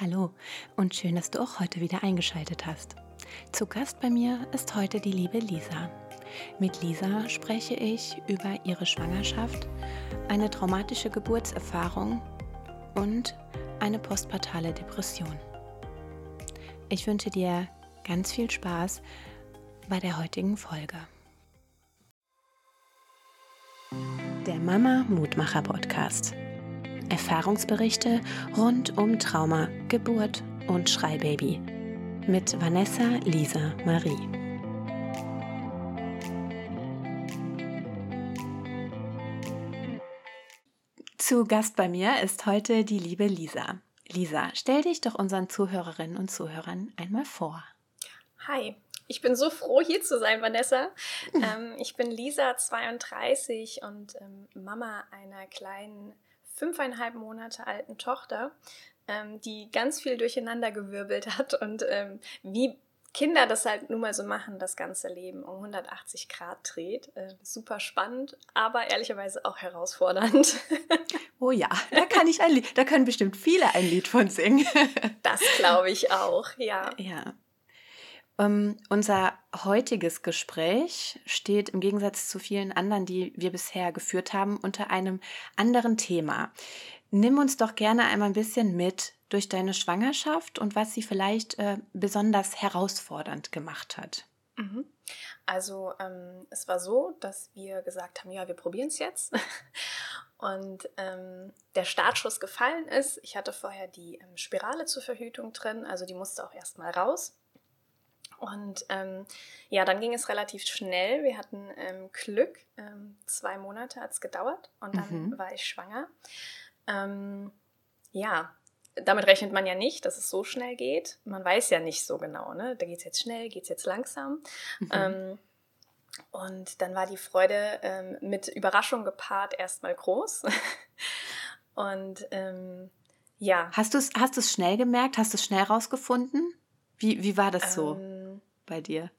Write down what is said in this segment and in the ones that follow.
Hallo und schön, dass du auch heute wieder eingeschaltet hast. Zu Gast bei mir ist heute die liebe Lisa. Mit Lisa spreche ich über ihre Schwangerschaft, eine traumatische Geburtserfahrung und eine postpartale Depression. Ich wünsche dir ganz viel Spaß bei der heutigen Folge. Der Mama Mutmacher Podcast. Erfahrungsberichte rund um Trauma, Geburt und Schreibaby mit Vanessa Lisa Marie. Zu Gast bei mir ist heute die liebe Lisa. Lisa, stell dich doch unseren Zuhörerinnen und Zuhörern einmal vor. Hi, ich bin so froh, hier zu sein, Vanessa. Ähm, ich bin Lisa, 32 und ähm, Mama einer kleinen fünfeinhalb Monate alten Tochter, ähm, die ganz viel durcheinander gewirbelt hat und ähm, wie Kinder das halt nun mal so machen, das ganze Leben um 180 Grad dreht. Äh, super spannend, aber ehrlicherweise auch herausfordernd. Oh ja, da kann ich ein Lied, da können bestimmt viele ein Lied von singen. Das glaube ich auch, ja. Ja. Um, ähm, unser heutiges Gespräch steht im Gegensatz zu vielen anderen, die wir bisher geführt haben, unter einem anderen Thema. Nimm uns doch gerne einmal ein bisschen mit durch deine Schwangerschaft und was sie vielleicht äh, besonders herausfordernd gemacht hat. Mhm. Also ähm, es war so, dass wir gesagt haben, ja, wir probieren es jetzt. Und ähm, der Startschuss gefallen ist. Ich hatte vorher die ähm, Spirale zur Verhütung drin, also die musste auch erstmal raus. Und ähm, ja, dann ging es relativ schnell. Wir hatten ähm, Glück. Ähm, zwei Monate hat es gedauert und dann mhm. war ich schwanger. Ähm, ja, damit rechnet man ja nicht, dass es so schnell geht. Man weiß ja nicht so genau, ne? Da geht es jetzt schnell, geht es jetzt langsam. Mhm. Ähm, und dann war die Freude ähm, mit Überraschung gepaart erstmal groß. und ja. Hast du es hast schnell gemerkt? Hast du es schnell rausgefunden? Wie, wie war das so ähm, bei dir?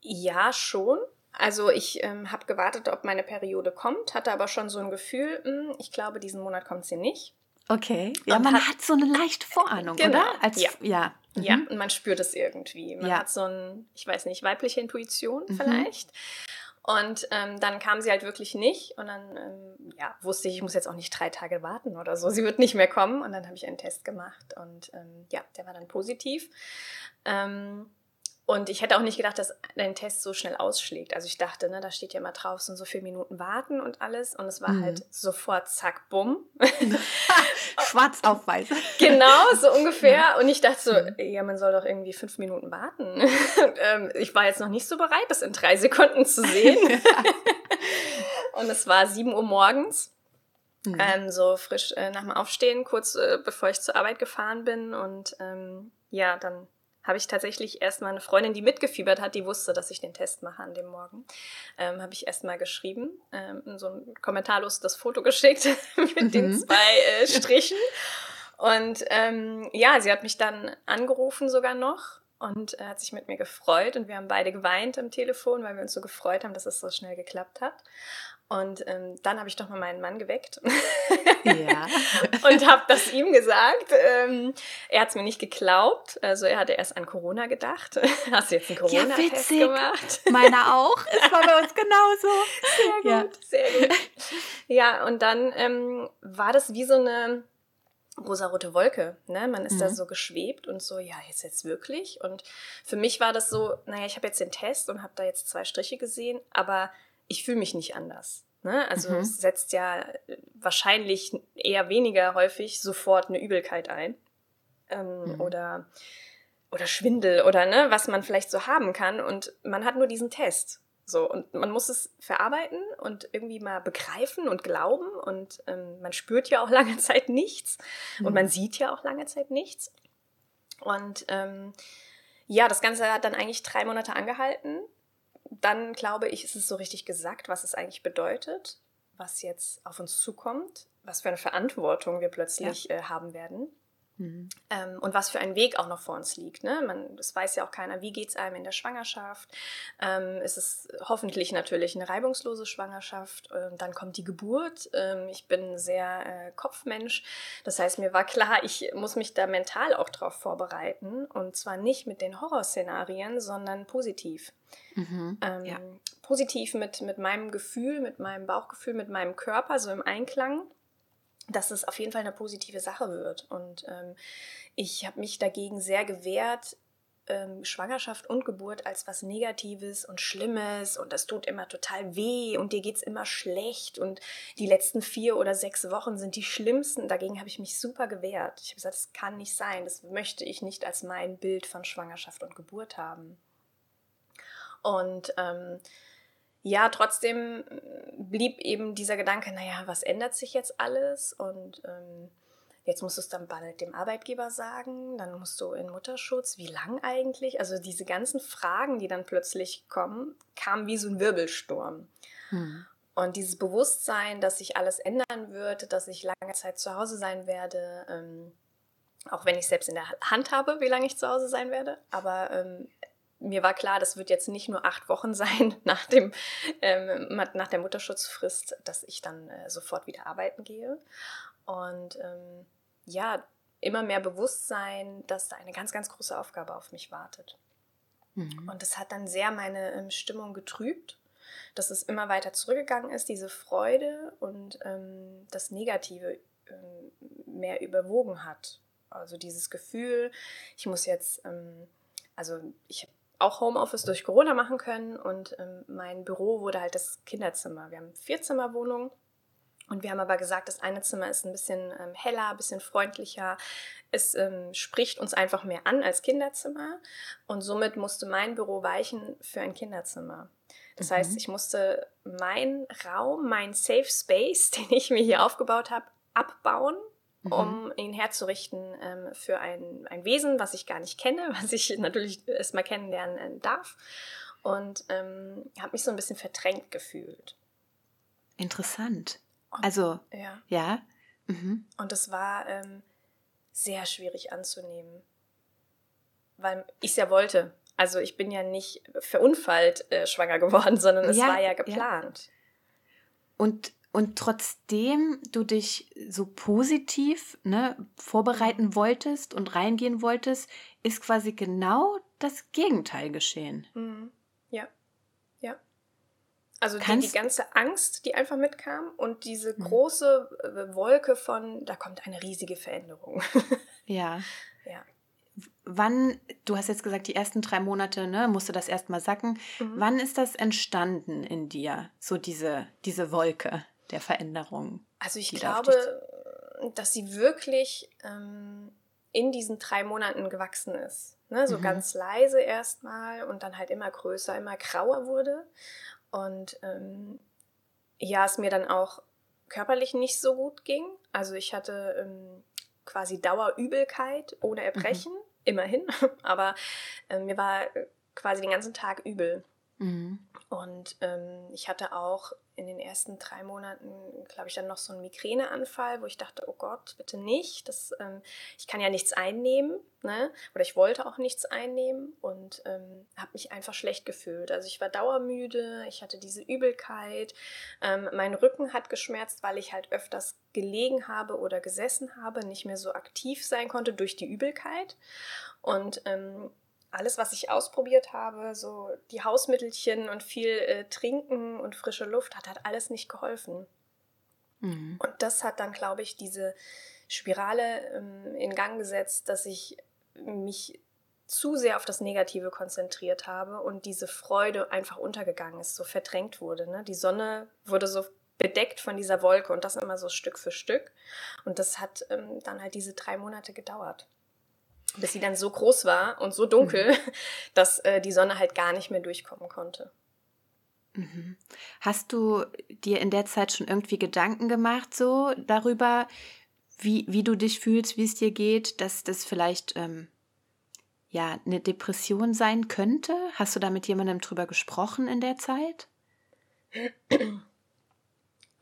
Ja, schon. Also ich ähm, habe gewartet, ob meine Periode kommt, hatte aber schon so ein Gefühl, mh, hm, ich glaube, diesen Monat kommt sie nicht. Okay. Ja, und man hat, hat, so eine leichte Vorahnung, genau. oder? Als, ja. Ja. Mhm. ja, und man spürt es irgendwie. Man ja. hat so ein, ich weiß nicht, weibliche Intuition mhm. vielleicht. Und ähm, dann kam sie halt wirklich nicht. Und dann ähm, ja, wusste ich, ich muss jetzt auch nicht drei Tage warten oder so. Sie wird nicht mehr kommen. Und dann habe ich einen Test gemacht. Und ähm, ja, der war dann positiv. Ähm, und ich hätte auch nicht gedacht, dass dein Test so schnell ausschlägt. Also ich dachte, ne, da steht ja immer drauf, so, so viele Minuten warten und alles. Und es war mhm. halt sofort zack, bumm. Schwarz auf weiß. Genau, so ungefähr. Ja. Und ich dachte so, mhm. ja, man soll doch irgendwie fünf Minuten warten. ähm, ich war jetzt noch nicht so bereit, das in drei Sekunden zu sehen. und es war sieben Uhr morgens. Mhm. Ähm, so frisch äh, nach dem Aufstehen, kurz äh, bevor ich zur Arbeit gefahren bin. Und ähm, ja, dann habe ich tatsächlich erst mal eine Freundin, die mitgefiebert hat, die wusste, dass ich den Test mache an dem Morgen, ähm, habe ich erst mal geschrieben, ähm, so ein kommentarlos das Foto geschickt mit mhm. den zwei äh, Strichen. Und ähm, ja, sie hat mich dann angerufen sogar noch und äh, hat sich mit mir gefreut und wir haben beide geweint am Telefon, weil wir uns so gefreut haben, dass es so schnell geklappt hat. Und ähm, dann habe ich doch mal meinen Mann geweckt ja. und habe das ihm gesagt. Ähm, er hat es mir nicht geglaubt. Also er hatte erst an Corona gedacht. Hast du jetzt einen Corona-Test ja, gemacht? Meiner auch. Es war bei uns genauso. Sehr gut, ja. sehr gut. Ja, und dann ähm, war das wie so eine rosarote Wolke. Ne? Man ist mhm. da so geschwebt und so, ja, jetzt jetzt wirklich. Und für mich war das so, naja, ich habe jetzt den Test und habe da jetzt zwei Striche gesehen, aber ich fühle mich nicht anders. Ne? Also mhm. es setzt ja äh, wahrscheinlich eher weniger häufig sofort eine Übelkeit ein. Ähm, mhm. Oder oder Schwindel oder ne, was man vielleicht so haben kann. Und man hat nur diesen Test. So, und man muss es verarbeiten und irgendwie mal begreifen und glauben. Und ähm, man spürt ja auch lange Zeit nichts. Mhm. Und man sieht ja auch lange Zeit nichts. Und ähm, ja, das Ganze hat dann eigentlich drei Monate angehalten dann glaube ich, ist es so richtig gesagt, was es eigentlich bedeutet, was jetzt auf uns zukommt, was für eine Verantwortung wir plötzlich ja. äh, haben werden. Mhm. Ähm, und was für ein Weg auch noch vor uns liegt. Ne? Man, das weiß ja auch keiner, wie geht es einem in der Schwangerschaft. Ähm, es ist hoffentlich natürlich eine reibungslose Schwangerschaft. Ähm, dann kommt die Geburt. Ähm, ich bin sehr äh, Kopfmensch. Das heißt, mir war klar, ich muss mich da mental auch drauf vorbereiten. Und zwar nicht mit den Horrorszenarien, sondern positiv. Mhm, ähm, ja. Positiv mit, mit meinem Gefühl, mit meinem Bauchgefühl, mit meinem Körper, so im Einklang dass es auf jeden Fall eine positive Sache wird. Und ähm, ich habe mich dagegen sehr gewehrt, ähm, Schwangerschaft und Geburt als was Negatives und Schlimmes und das tut immer total weh und dir geht es immer schlecht und die letzten vier oder sechs Wochen sind die schlimmsten. Dagegen habe ich mich super gewehrt. Ich habe gesagt, das kann nicht sein, das möchte ich nicht als mein Bild von Schwangerschaft und Geburt haben. Und ähm, ja, trotzdem blieb eben dieser Gedanke, naja, was ändert sich jetzt alles? Und ähm, jetzt musst du es dann bald dem Arbeitgeber sagen, dann musst du in Mutterschutz, wie lang eigentlich? Also diese ganzen Fragen, die dann plötzlich kommen, kamen wie so ein Wirbelsturm. Hm. Und dieses Bewusstsein, dass sich alles ändern wird, dass ich lange Zeit zu Hause sein werde, ähm, auch wenn ich selbst in der Hand habe, wie lange ich zu Hause sein werde, aber ähm, mir war klar, das wird jetzt nicht nur acht Wochen sein nach, dem, ähm, nach der Mutterschutzfrist, dass ich dann äh, sofort wieder arbeiten gehe. Und ähm, ja, immer mehr Bewusstsein, dass da eine ganz, ganz große Aufgabe auf mich wartet. Mhm. Und das hat dann sehr meine ähm, Stimmung getrübt, dass es immer weiter zurückgegangen ist, diese Freude und ähm, das Negative ähm, mehr überwogen hat. Also dieses Gefühl, ich muss jetzt, ähm, also ich habe auch Homeoffice durch Corona machen können und ähm, mein Büro wurde halt das Kinderzimmer. Wir haben vier Zimmerwohnungen und wir haben aber gesagt, das eine Zimmer ist ein bisschen ähm, heller, ein bisschen freundlicher. Es ähm, spricht uns einfach mehr an als Kinderzimmer und somit musste mein Büro weichen für ein Kinderzimmer. Das mhm. heißt, ich musste meinen Raum, meinen Safe Space, den ich mir hier aufgebaut habe, abbauen mhm. um ihn herzurichten ähm, für ein, ein Wesen, was ich gar nicht kenne, was ich natürlich erstmal kennenlernen äh, darf. Und ähm, habe mich so ein bisschen verdrängt gefühlt. Interessant. Und, also, ja. ja. Mhm. Und es war ähm, sehr schwierig anzunehmen, weil ich es ja wollte. Also ich bin ja nicht verunfallt äh, schwanger geworden, sondern es ja, war ja geplant. Ja. Und und trotzdem du dich so positiv ne, vorbereiten wolltest und reingehen wolltest, ist quasi genau das Gegenteil geschehen. Mhm. Ja, ja. Also die, die, ganze Angst, die einfach mitkam und diese mhm. große mhm. Wolke von, da kommt eine riesige Veränderung. ja. Ja. Wann, du hast jetzt gesagt, die ersten drei Monate, ne, musste das erstmal sacken. Mhm. Wann ist das entstanden in dir, so diese, diese Wolke? Der Veränderung? Also ich glaube, dass sie wirklich ähm, in diesen drei Monaten gewachsen ist. Ne? So mhm. ganz leise erstmal und dann halt immer größer, immer grauer wurde. Und ähm, ja, es mir dann auch körperlich nicht so gut ging. Also ich hatte ähm, quasi Dauerübelkeit ohne Erbrechen, mhm. immerhin. Aber äh, mir war quasi den ganzen Tag übel. Mhm. Und ähm, ich hatte auch in den ersten drei Monaten, glaube ich, dann noch so einen Migräneanfall, wo ich dachte, oh Gott, bitte nicht. Das, ähm, ich kann ja nichts einnehmen, ne? Oder ich wollte auch nichts einnehmen und ähm, habe mich einfach schlecht gefühlt. Also ich war dauermüde, ich hatte diese Übelkeit, ähm, mein Rücken hat geschmerzt, weil ich halt öfters gelegen habe oder gesessen habe, nicht mehr so aktiv sein konnte durch die Übelkeit. Und ähm, alles, was ich ausprobiert habe, so die Hausmittelchen und viel äh, Trinken und frische Luft, hat halt alles nicht geholfen. Mhm. Und das hat dann, glaube ich, diese Spirale ähm, in Gang gesetzt, dass ich mich zu sehr auf das Negative konzentriert habe und diese Freude einfach untergegangen ist, so verdrängt wurde. Ne? Die Sonne wurde so bedeckt von dieser Wolke und das immer so Stück für Stück. Und das hat ähm, dann halt diese drei Monate gedauert bis sie dann so groß war und so dunkel, mhm. dass äh, die Sonne halt gar nicht mehr durchkommen konnte. Mhm. Hast du dir in der Zeit schon irgendwie Gedanken gemacht, so darüber, wie, wie du dich fühlst, wie es dir geht, dass das vielleicht ähm, ja eine Depression sein könnte? Hast du da mit jemandem drüber gesprochen in der Zeit?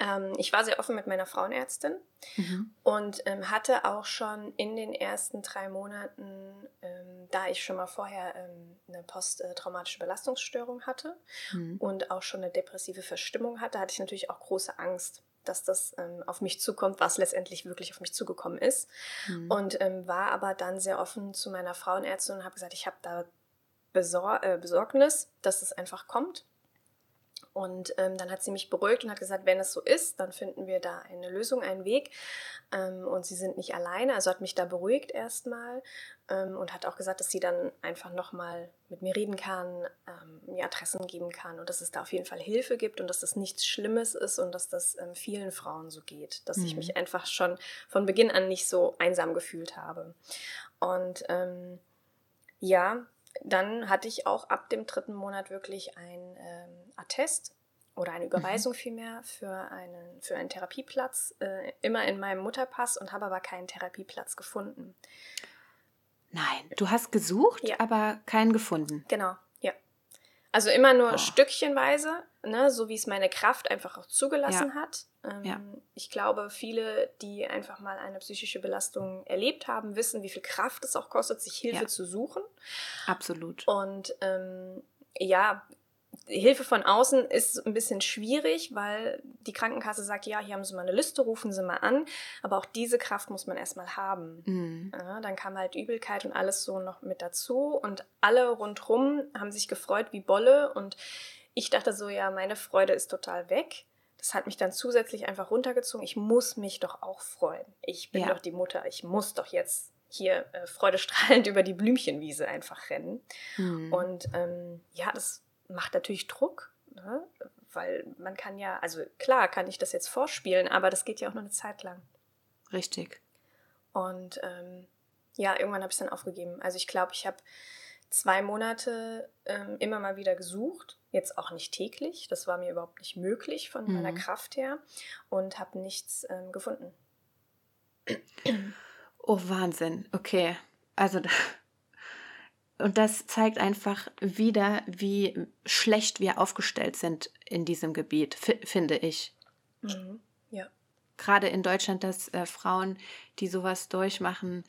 Ähm, ich war sehr offen mit meiner Frauenärztin mhm. und ähm, hatte auch schon in den ersten drei Monaten, ähm, da ich schon mal vorher ähm, eine posttraumatische Belastungsstörung hatte mhm. und auch schon eine depressive Verstimmung hatte, hatte ich natürlich auch große Angst dass das ähm, auf mich zukommt, was letztendlich wirklich auf mich zugekommen ist. Mhm. Und ähm, war aber dann sehr offen zu meiner Frauenärztin und habe gesagt, ich habe da Besor äh, Besorgnis, dass es einfach kommt. Und ähm, dann hat sie mich beruhigt und hat gesagt, wenn es so ist, dann finden wir da eine Lösung, einen Weg. Ähm, und sie sind nicht alleine, also hat mich da beruhigt erstmal ähm, und hat auch gesagt, dass sie dann einfach nochmal mit mir reden kann, ähm, mir Adressen geben kann und dass es da auf jeden Fall Hilfe gibt und dass das nichts Schlimmes ist und dass das ähm, vielen Frauen so geht, dass mhm. ich mich einfach schon von Beginn an nicht so einsam gefühlt habe. Und ähm, ja, dann hatte ich auch ab dem dritten Monat wirklich ein ähm, Attest oder eine mhm. Überweisung mhm. vielmehr für einen, für einen Therapieplatz, äh, immer in meinem Mutterpass und habe aber keinen Therapieplatz gefunden. Nein, du hast gesucht, ja. aber keinen gefunden. Genau, ja. Also immer nur oh. stückchenweise, ne, so wie es meine Kraft einfach auch zugelassen ja. hat. Ähm, ja. Ich glaube, viele, die einfach mal eine psychische Belastung erlebt haben, wissen, wie viel Kraft es auch kostet, sich Hilfe ja. zu suchen. Absolut. Und ähm, ja, Hilfe von außen ist ein bisschen schwierig, weil die Krankenkasse sagt, ja, hier haben Sie mal eine Liste, rufen Sie mal an. Aber auch diese Kraft muss man erstmal haben. Mhm. Ja, dann kam halt Übelkeit und alles so noch mit dazu. Und alle rundherum haben sich gefreut wie Bolle. Und ich dachte so, ja, meine Freude ist total weg. Das hat mich dann zusätzlich einfach runtergezogen. Ich muss mich doch auch freuen. Ich bin ja. doch die Mutter. Ich muss doch jetzt hier äh, freudestrahlend über die Blümchenwiese einfach rennen. Mhm. Und ähm, ja, das macht natürlich Druck, ne? weil man kann ja, also klar kann ich das jetzt vorspielen, aber das geht ja auch nur eine Zeit lang. Richtig. Und ähm, ja, irgendwann habe ich es dann aufgegeben. Also ich glaube, ich habe zwei Monate ähm, immer mal wieder gesucht, jetzt auch nicht täglich, das war mir überhaupt nicht möglich von mhm. meiner Kraft her und habe nichts ähm, gefunden. Oh, Wahnsinn. Okay. Also, und das zeigt einfach wieder, wie schlecht wir aufgestellt sind in diesem Gebiet, finde ich. Mhm. Ja. Gerade in Deutschland, dass äh, Frauen, die sowas durchmachen,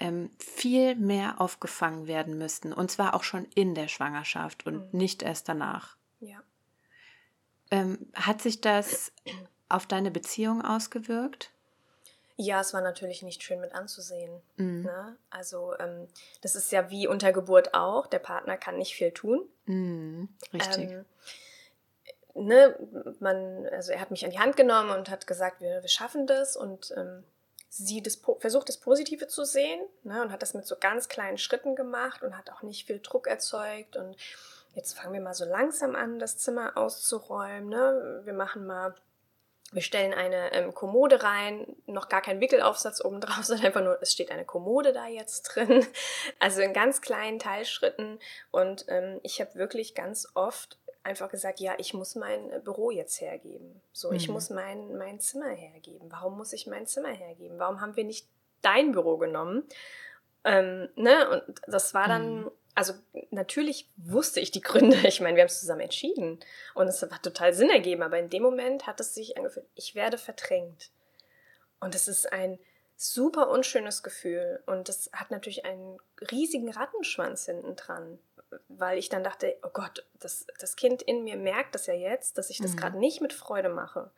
ähm, viel mehr aufgefangen werden müssten. Und zwar auch schon in der Schwangerschaft und mhm. nicht erst danach. Ja. Ähm, hat sich das auf deine Beziehung ausgewirkt? Ja, es war natürlich nicht schön mit anzusehen. Mhm. Ne? Also ähm, das ist ja wie unter Geburt auch. Der Partner kann nicht viel tun. Mhm. Richtig. Ähm, ne, man, also er hat mich an die Hand genommen und hat gesagt, wir, wir schaffen das und ähm, sie das, versucht, das Positive zu sehen ne, und hat das mit so ganz kleinen Schritten gemacht und hat auch nicht viel Druck erzeugt. Und jetzt fangen wir mal so langsam an, das Zimmer auszuräumen. Ne? Wir machen mal, wir stellen eine ähm, Kommode rein, noch gar kein Wickelaufsatz oben drauf, sondern einfach nur, es steht eine Kommode da jetzt drin. Also in ganz kleinen Teilschritten. Und ähm, ich habe wirklich ganz oft einfach gesagt, ja, ich muss mein äh, Büro jetzt hergeben. So, mhm. ich muss mein, mein Zimmer hergeben. Warum muss ich mein Zimmer hergeben? Warum haben wir nicht dein Büro genommen? Ähm, ne? Und das war dann, mhm. also natürlich wusste ich die Gründe. Ich meine, wir haben es zusammen entschieden und es hat total Sinn ergeben, aber in dem Moment hat es sich angefühlt, ich werde verdrängt. Und es ist ein super unschönes Gefühl und das hat natürlich einen riesigen Rattenschwanz hinten dran weil ich dann dachte, oh Gott, das, das Kind in mir merkt das ja jetzt, dass ich das mhm. gerade nicht mit Freude mache.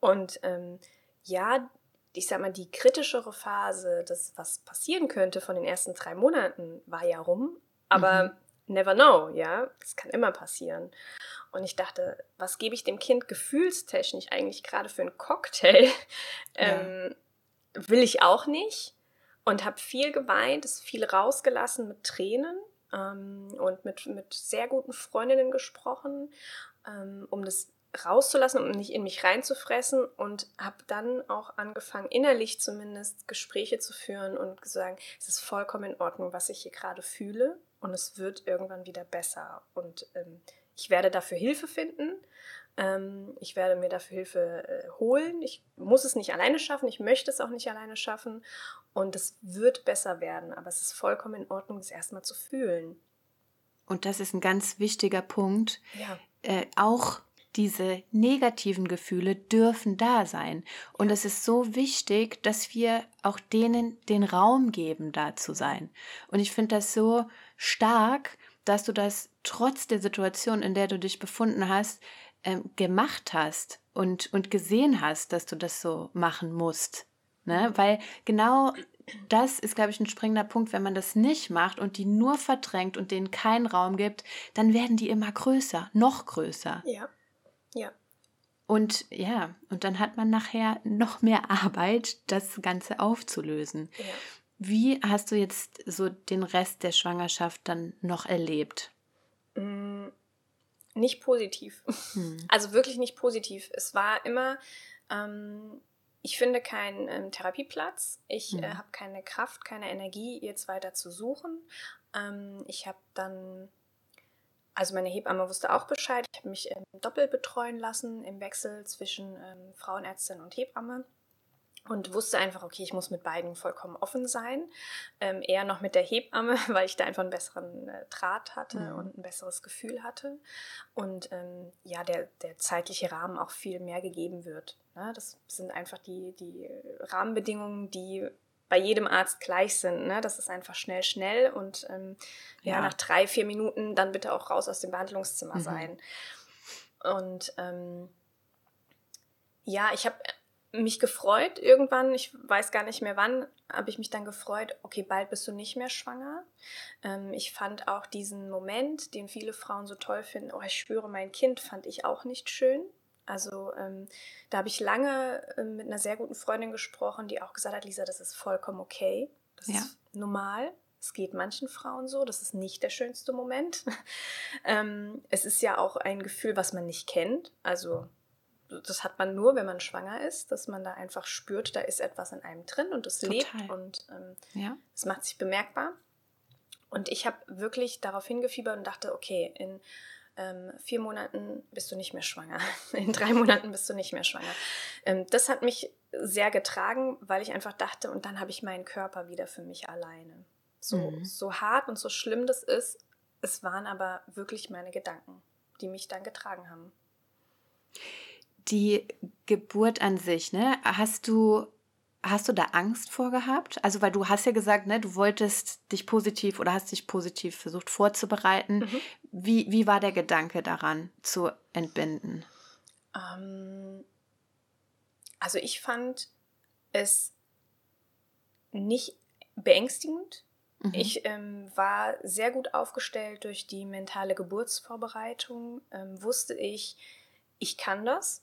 Und ähm, ja, ich sag mal, die kritischere Phase, das, was passieren könnte von den ersten drei Monaten, war ja rum, aber mhm. never know, ja, das kann immer passieren. Und ich dachte, was gebe ich dem Kind gefühlstechnisch eigentlich gerade für einen Cocktail? ähm, will ich auch nicht. Und habe viel geweint, ist viel rausgelassen mit Tränen ähm, und mit, mit sehr guten Freundinnen gesprochen, ähm, um das rauszulassen, um nicht in mich reinzufressen und habe dann auch angefangen, innerlich zumindest Gespräche zu führen und gesagt, es ist vollkommen in Ordnung, was ich hier gerade fühle und es wird irgendwann wieder besser und ähm, ich werde dafür Hilfe finden. Ähm, ich werde mir dafür Hilfe äh, holen. Ich muss es nicht alleine schaffen. Ich möchte es auch nicht alleine schaffen. Und es wird besser werden, aber es ist vollkommen in Ordnung, es erstmal zu fühlen. Und das ist ein ganz wichtiger Punkt. Ja. Äh, auch diese negativen Gefühle dürfen da sein. Und es ist so wichtig, dass wir auch denen den Raum geben, da zu sein. Und ich finde das so stark, dass du das trotz der Situation, in der du dich befunden hast, ähm, gemacht hast und, und gesehen hast, dass du das so machen musst. Ne? Weil genau das ist, glaube ich, ein springender Punkt. Wenn man das nicht macht und die nur verdrängt und denen keinen Raum gibt, dann werden die immer größer, noch größer. Ja. Ja. Und ja, und dann hat man nachher noch mehr Arbeit, das Ganze aufzulösen. Ja. Wie hast du jetzt so den Rest der Schwangerschaft dann noch erlebt? Mm, nicht positiv. Hm. Also wirklich nicht positiv. Es war immer, ähm, ich finde keinen ähm, Therapieplatz. Ich hm. äh, habe keine Kraft, keine Energie, jetzt weiter zu suchen. Ähm, ich habe dann also meine Hebamme wusste auch Bescheid. Ich habe mich ähm, doppelt betreuen lassen im Wechsel zwischen ähm, Frauenärztin und Hebamme und wusste einfach, okay, ich muss mit beiden vollkommen offen sein. Ähm, eher noch mit der Hebamme, weil ich da einfach einen besseren äh, Draht hatte mhm. und ein besseres Gefühl hatte. Und ähm, ja, der, der zeitliche Rahmen auch viel mehr gegeben wird. Ne? Das sind einfach die, die Rahmenbedingungen, die bei jedem Arzt gleich sind. Ne? Das ist einfach schnell, schnell und ähm, ja. ja. nach drei, vier Minuten dann bitte auch raus aus dem Behandlungszimmer mhm. sein. Und ähm, ja, ich habe mich gefreut irgendwann, ich weiß gar nicht mehr wann, habe ich mich dann gefreut, okay, bald bist du nicht mehr schwanger. Ähm, ich fand auch diesen Moment, den viele Frauen so toll finden, oh, ich spüre mein Kind, fand ich auch nicht schön. Also ähm, da habe ich lange äh, mit einer sehr guten Freundin gesprochen, die auch gesagt hat, Lisa, das ist vollkommen okay. Das ja. ist normal. Es geht manchen Frauen so. Das ist nicht der schönste Moment. ähm, es ist ja auch ein Gefühl, was man nicht kennt. Also das hat man nur, wenn man schwanger ist, dass man da einfach spürt, da ist etwas in einem drin und es lebt und ähm, ja. es macht sich bemerkbar. Und ich habe wirklich darauf hingefiebert und dachte, okay, in ähm, vier Monaten bist du nicht mehr schwanger, in drei Monaten bist du nicht mehr schwanger. Ähm, das hat mich sehr getragen, weil ich einfach dachte, und dann habe ich meinen Körper wieder für mich alleine. So, mhm. so hart und so schlimm das ist, es waren aber wirklich meine Gedanken, die mich dann getragen haben. Die Geburt an sich, ne? Hast du Hast du da Angst vor gehabt? Also, weil du hast ja gesagt, ne, du wolltest dich positiv oder hast dich positiv versucht vorzubereiten. Mhm. Wie, wie war der Gedanke daran zu entbinden? Ähm, also, ich fand es nicht beängstigend. Mhm. Ich ähm, war sehr gut aufgestellt durch die mentale Geburtsvorbereitung. Ähm, wusste ich, ich kann das.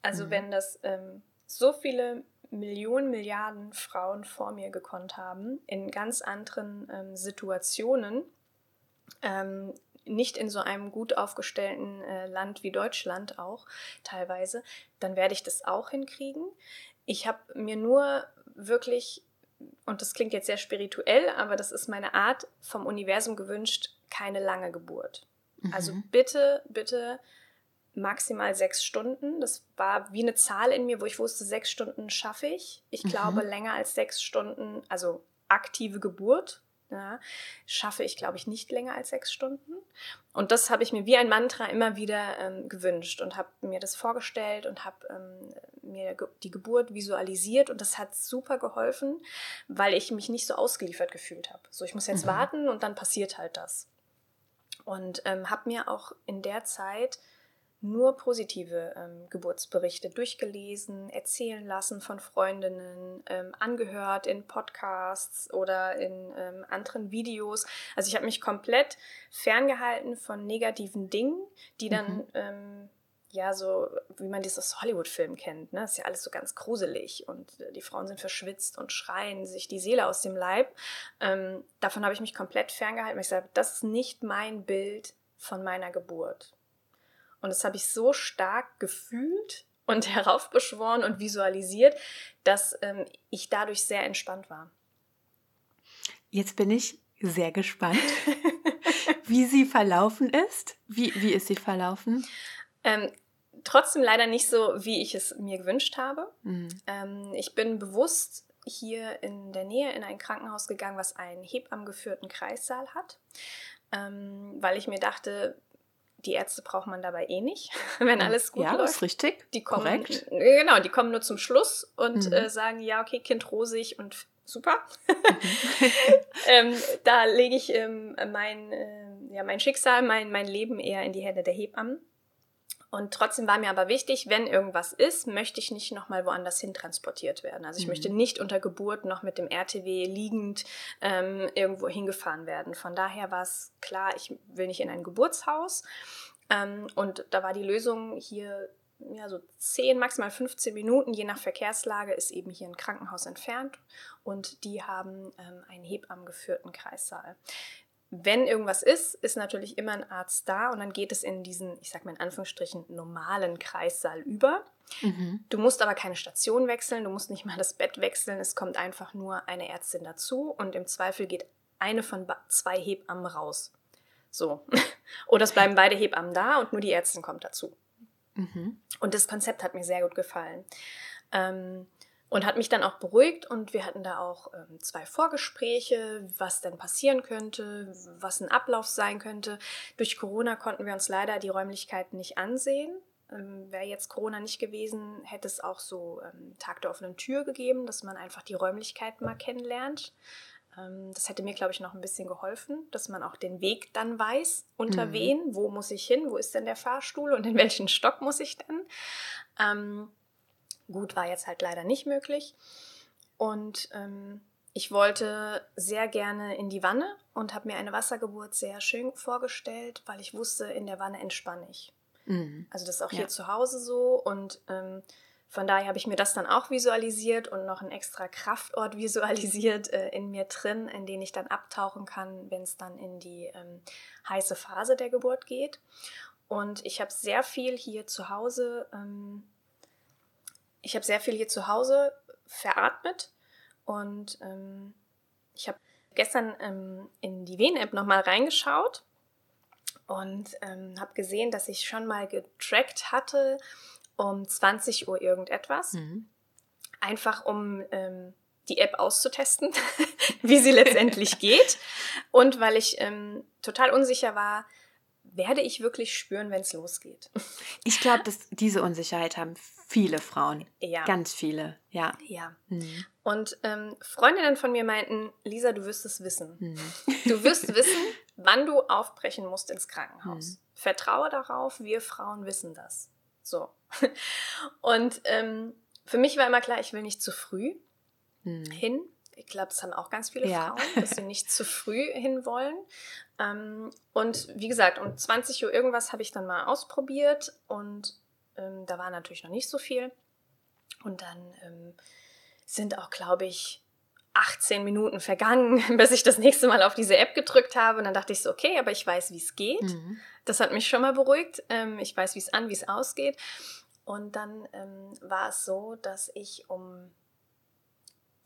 Also, mhm. wenn das ähm, so viele Millionen, Milliarden Frauen vor mir gekonnt haben, in ganz anderen ähm, Situationen, ähm, nicht in so einem gut aufgestellten äh, Land wie Deutschland auch teilweise, dann werde ich das auch hinkriegen. Ich habe mir nur wirklich, und das klingt jetzt sehr spirituell, aber das ist meine Art, vom Universum gewünscht, keine lange Geburt. Also mhm. Also bitte, bitte maximal sechs Stunden. Das war wie eine Zahl in mir, wo ich wusste, sechs Stunden schaffe ich. Ich mhm. glaube, länger als sechs Stunden, also aktive Geburt, ja, schaffe ich, glaube ich, nicht länger als sechs Stunden. Und das habe ich mir wie ein Mantra immer wieder ähm, gewünscht und habe mir das vorgestellt und habe ähm, mir die Geburt visualisiert. Und das hat super geholfen, weil ich mich nicht so ausgeliefert gefühlt habe. So, ich muss jetzt mhm. warten und dann passiert halt das. Und ähm, habe mir auch in der Zeit nur positive ähm, Geburtsberichte durchgelesen, erzählen lassen von Freundinnen, ähm, angehört in Podcasts oder in ähm, anderen Videos. Also ich habe mich komplett ferngehalten von negativen Dingen, die dann mhm. Ähm, ja so, wie man dieses Hollywood-Film kennt, ne? Das ist ja alles so ganz gruselig und äh, die Frauen sind verschwitzt und schreien sich die Seele aus dem Leib. Ähm, davon habe ich mich komplett ferngehalten. Ich sage, das ist nicht mein Bild von meiner Geburt. Und das habe ich so stark gefühlt und heraufbeschworen und visualisiert, dass ähm, ich dadurch sehr entspannt war. Jetzt bin ich sehr gespannt, wie sie verlaufen ist. Wie, wie ist sie verlaufen? Ähm, trotzdem leider nicht so, wie ich es mir gewünscht habe. Mhm. Ähm, ich bin bewusst hier in der Nähe in ein Krankenhaus gegangen, was einen hebammengeführten Kreissaal hat, ähm, weil ich mir dachte, die Ärzte braucht man dabei eh nicht, wenn alles gut ja, läuft. Ja, ist richtig. Die kommen, Korrekt. Genau, die kommen nur zum Schluss und Mhm. äh, sagen, ja, okay, Kind rosig und super. ähm, da lege ich ähm, mein, ähm, ja, mein Schicksal, mein, mein Leben eher in die Hände der Hebammen. Und trotzdem war mir aber wichtig, wenn irgendwas ist, möchte ich nicht nochmal woanders hin transportiert werden. Also ich Mhm. möchte nicht unter Geburt noch mit dem RTW liegend ähm, irgendwo hingefahren werden. Von daher war es klar, ich will nicht in ein Geburtshaus. Ähm, und da war die Lösung hier, ja, so 10, maximal 15 Minuten, je nach Verkehrslage, ist eben hier ein Krankenhaus entfernt. Und die haben ähm, einen hebammengeführten Kreissaal wenn irgendwas ist, ist natürlich immer ein Arzt da und dann geht es in diesen, ich sag mal in Anführungsstrichen, normalen Kreissaal über. Mhm. Du musst aber keine Station wechseln, du musst nicht mal das Bett wechseln, es kommt einfach nur eine Ärztin dazu und im Zweifel geht eine von zwei Hebammen raus. So. Oder es bleiben beide Hebammen da und nur die Ärztin kommt dazu. Mhm. Und das Konzept hat mir sehr gut gefallen. Ähm, und hat mich dann auch beruhigt und wir hatten da auch ähm, zwei Vorgespräche, was denn passieren könnte, was ein Ablauf sein könnte. Durch Corona konnten wir uns leider die Räumlichkeiten nicht ansehen. Ähm, Wäre jetzt Corona nicht gewesen, hätte es auch so ähm, Tag der offenen Tür gegeben, dass man einfach die Räumlichkeiten mal kennenlernt. Ähm, das hätte mir, glaube ich, noch ein bisschen geholfen, dass man auch den Weg dann weiß, unter Mhm. wen, wo muss ich hin, wo ist denn der Fahrstuhl und in welchen Stock muss ich denn. Gut, war jetzt halt leider nicht möglich. Und ähm, ich wollte sehr gerne in die Wanne und habe mir eine Wassergeburt sehr schön vorgestellt, weil ich wusste, in der Wanne entspanne ich. Mhm. Also das ist auch Ja. hier zu Hause so und ähm, von daher habe ich mir das dann auch visualisiert und noch einen extra Kraftort visualisiert äh, in mir drin, in den ich dann abtauchen kann, wenn es dann in die ähm, heiße Phase der Geburt geht. Und ich habe sehr viel hier zu Hause, ähm, ich habe sehr viel hier zu Hause veratmet und ähm, ich habe gestern ähm, in die Wehen-App nochmal reingeschaut und ähm, habe gesehen, dass ich schon mal getrackt hatte um 20 Uhr irgendetwas. Mhm. Einfach um ähm, die App auszutesten, wie sie letztendlich geht. Und weil ich ähm, total unsicher war, werde ich wirklich spüren, wenn es losgeht. Ich glaube, dass diese Unsicherheit haben viele Frauen. Ja. Ganz viele, ja. ja. Mhm. Und ähm, Freundinnen von mir meinten, Lisa, du wirst es wissen. Mhm. Du wirst wissen, wann du aufbrechen musst ins Krankenhaus. Mhm. Vertraue darauf, wir Frauen wissen das. So. Und ähm, für mich war immer klar, ich will nicht zu früh Mhm. hin. Ich glaube, das haben auch ganz viele Ja. Frauen, dass sie nicht zu früh hin wollen. Ähm, und wie gesagt, um 20 Uhr irgendwas habe ich dann mal ausprobiert und ähm, da war natürlich noch nicht so viel. Und dann ähm, sind auch, glaube ich, 18 Minuten vergangen, bis ich das nächste Mal auf diese App gedrückt habe. Und dann dachte ich so, okay, aber ich weiß, wie es geht. Mhm. Das hat mich schon mal beruhigt. Ähm, ich weiß, wie es an, wie es ausgeht. Und dann ähm, war es so, dass ich um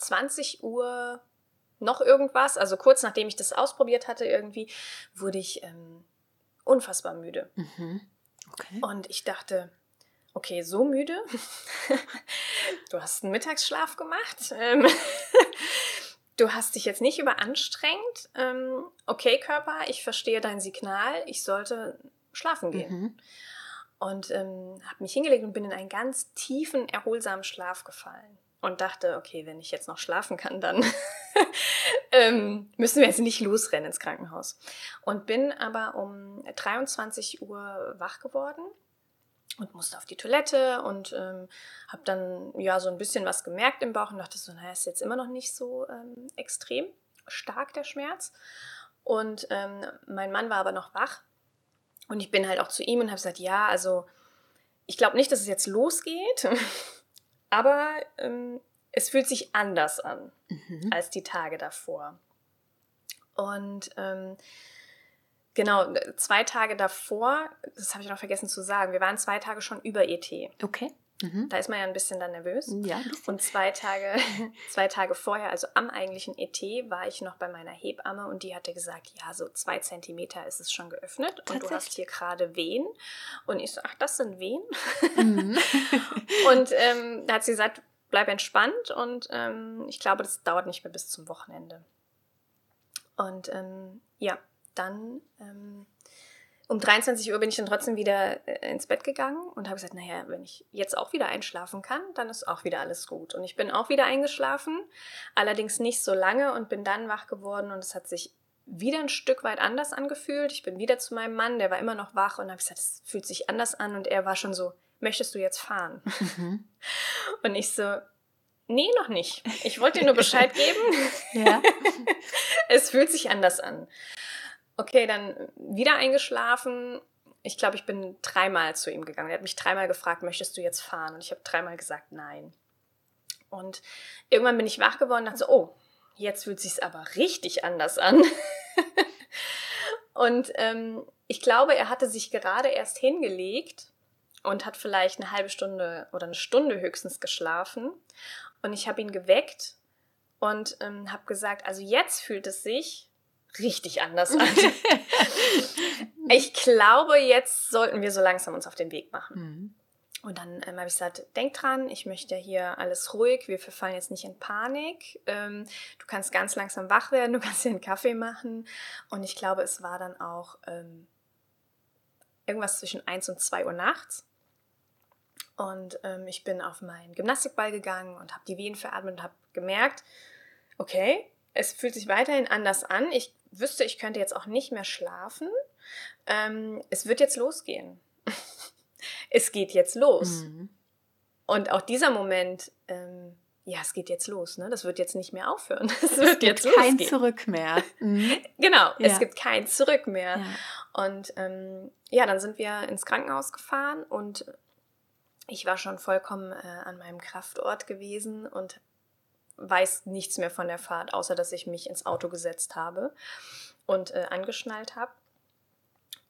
20 Uhr noch irgendwas, also kurz nachdem ich das ausprobiert hatte, irgendwie, wurde ich ähm, unfassbar müde. Mhm. Okay. Und ich dachte, okay, so müde. du hast einen Mittagsschlaf gemacht. Ähm, du hast dich jetzt nicht überanstrengt. Ähm, okay, Körper, ich verstehe dein Signal. Ich sollte schlafen gehen. Mhm. Und ähm, habe mich hingelegt und bin in einen ganz tiefen, erholsamen Schlaf gefallen. Und dachte, okay, wenn ich jetzt noch schlafen kann, dann ähm, müssen wir jetzt nicht losrennen ins Krankenhaus. Und bin aber um 23 Uhr wach geworden und musste auf die Toilette und ähm, habe dann ja so ein bisschen was gemerkt im Bauch und dachte so, naja, ist jetzt immer noch nicht so ähm, extrem stark der Schmerz. Und ähm, mein Mann war aber noch wach und ich bin halt auch zu ihm und habe gesagt, ja, also ich glaube nicht, dass es jetzt losgeht, aber ähm, es fühlt sich anders an Mhm. als die Tage davor. Und ähm, genau, zwei Tage davor, das habe ich noch vergessen zu sagen, wir waren zwei Tage schon über ET. Okay. Mhm. Da ist man ja ein bisschen dann nervös. Ja, bisschen. Und zwei Tage, zwei Tage vorher, also am eigentlichen ET, war ich noch bei meiner Hebamme und die hatte gesagt, ja, so zwei Zentimeter ist es schon geöffnet und du hast hier gerade Wehen. Und ich so, ach, das sind Wehen? Mhm. Und ähm, da hat sie gesagt, bleib entspannt und ähm, ich glaube, das dauert nicht mehr bis zum Wochenende. Und ähm, ja, dann ähm, um 23 Uhr bin ich dann trotzdem wieder äh, ins Bett gegangen und habe gesagt, naja, wenn ich jetzt auch wieder einschlafen kann, dann ist auch wieder alles gut. Und ich bin auch wieder eingeschlafen, allerdings nicht so lange und bin dann wach geworden und es hat sich wieder ein Stück weit anders angefühlt. Ich bin wieder zu meinem Mann, der war immer noch wach und habe gesagt, es fühlt sich anders an und er war schon so, möchtest du jetzt fahren? Mhm. Und ich so, nee, noch nicht. Ich wollte dir nur Bescheid geben. ja. es fühlt sich anders an. Okay, dann wieder eingeschlafen. Ich glaube, ich bin dreimal zu ihm gegangen. Er hat mich dreimal gefragt, möchtest du jetzt fahren? Und ich habe dreimal gesagt, nein. Und irgendwann bin ich wach geworden und dachte so, oh, jetzt fühlt sich aber richtig anders an. und ähm, ich glaube, er hatte sich gerade erst hingelegt und hat vielleicht eine halbe Stunde oder eine Stunde höchstens geschlafen. Und ich habe ihn geweckt und ähm, habe gesagt, also jetzt fühlt es sich richtig anders an. ich glaube, jetzt sollten wir so langsam uns auf den Weg machen. Mhm. Und dann ähm, habe ich gesagt, denk dran, ich möchte hier alles ruhig, wir verfallen jetzt nicht in Panik. Ähm, du kannst ganz langsam wach werden, du kannst dir einen Kaffee machen. Und ich glaube, es war dann auch ähm, irgendwas zwischen 1 und 2 Uhr nachts. Und ähm, ich bin auf meinen Gymnastikball gegangen und habe die Wehen veratmet und habe gemerkt, okay, es fühlt sich weiterhin anders an. Ich wüsste, ich könnte jetzt auch nicht mehr schlafen. Ähm, es wird jetzt losgehen. es geht jetzt los. Mhm. Und auch dieser Moment, ähm, ja, es geht jetzt los, ne? Das wird jetzt nicht mehr aufhören. Es wird es jetzt kein Zurück mehr. Mhm. genau, ja. es gibt kein Zurück mehr. Ja. Und ähm, ja, dann sind wir ins Krankenhaus gefahren und ich war schon vollkommen äh, an meinem Kraftort gewesen und weiß nichts mehr von der Fahrt, außer dass ich mich ins Auto gesetzt habe und äh, angeschnallt habe.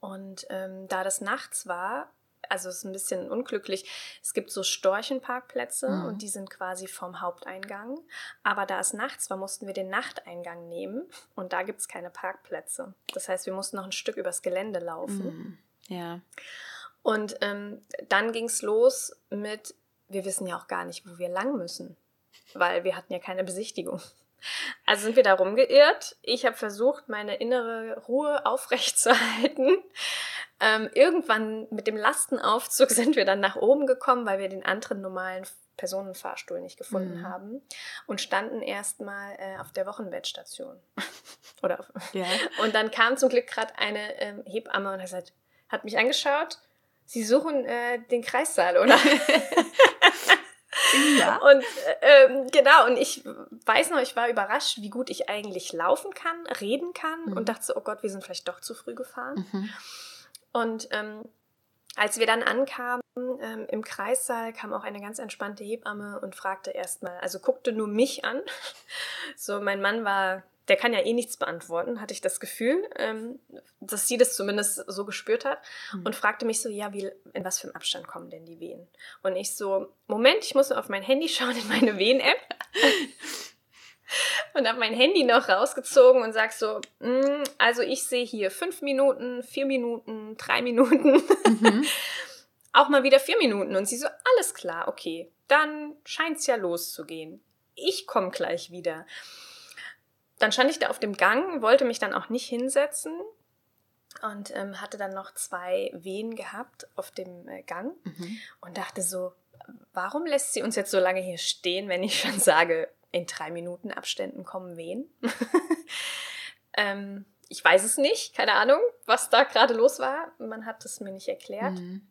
Und ähm, da das nachts war, also es ist ein bisschen unglücklich. Es gibt so Storchenparkplätze mhm. und die sind quasi vom Haupteingang. Aber da es nachts war, mussten wir den Nachteingang nehmen und da gibt es keine Parkplätze. Das heißt, wir mussten noch ein Stück übers Gelände laufen. Mhm. Ja. Und ähm, dann ging es los mit, wir wissen ja auch gar nicht, wo wir lang müssen, weil wir hatten ja keine Besichtigung. Also sind wir da rumgeirrt. Ich habe versucht, meine innere Ruhe aufrechtzuerhalten. Ähm, irgendwann mit dem Lastenaufzug sind wir dann nach oben gekommen, weil wir den anderen normalen Personenfahrstuhl nicht gefunden mhm. haben und standen erstmal äh, auf der Wochenbettstation. Oder ja. Und dann kam zum Glück gerade eine ähm, Hebamme und hat, gesagt, hat mich angeschaut. Sie suchen äh, den Kreissaal, oder? Ja. Und ähm, genau, und ich weiß noch, ich war überrascht, wie gut ich eigentlich laufen kann, reden kann mhm. und dachte so, oh Gott, wir sind vielleicht doch zu früh gefahren. Mhm. Und ähm, als wir dann ankamen ähm, im Kreissaal, kam auch eine ganz entspannte Hebamme und fragte erstmal, also guckte nur mich an. So, mein Mann war der kann ja eh nichts beantworten, hatte ich das Gefühl, ähm, dass sie das zumindest so gespürt hat mhm. und fragte mich so, ja, wie, in was für einem Abstand kommen denn die Wehen? Und ich so, Moment, ich muss auf mein Handy schauen in meine Wehen-App. und habe mein Handy noch rausgezogen und sag so, mm, also ich sehe hier fünf Minuten, vier Minuten, drei Minuten. Mhm. Auch mal wieder vier Minuten. Und sie so, alles klar, okay, dann scheint es ja loszugehen. Ich komme gleich wieder dann stand ich da auf dem Gang, wollte mich dann auch nicht hinsetzen und ähm, hatte dann noch zwei Wehen gehabt auf dem äh, Gang mhm. und dachte so, warum lässt sie uns jetzt so lange hier stehen, wenn ich schon sage, in drei Minuten Abständen kommen Wehen? ähm, ich weiß es nicht, keine Ahnung, was da gerade los war. Man hat es mir nicht erklärt. Mhm.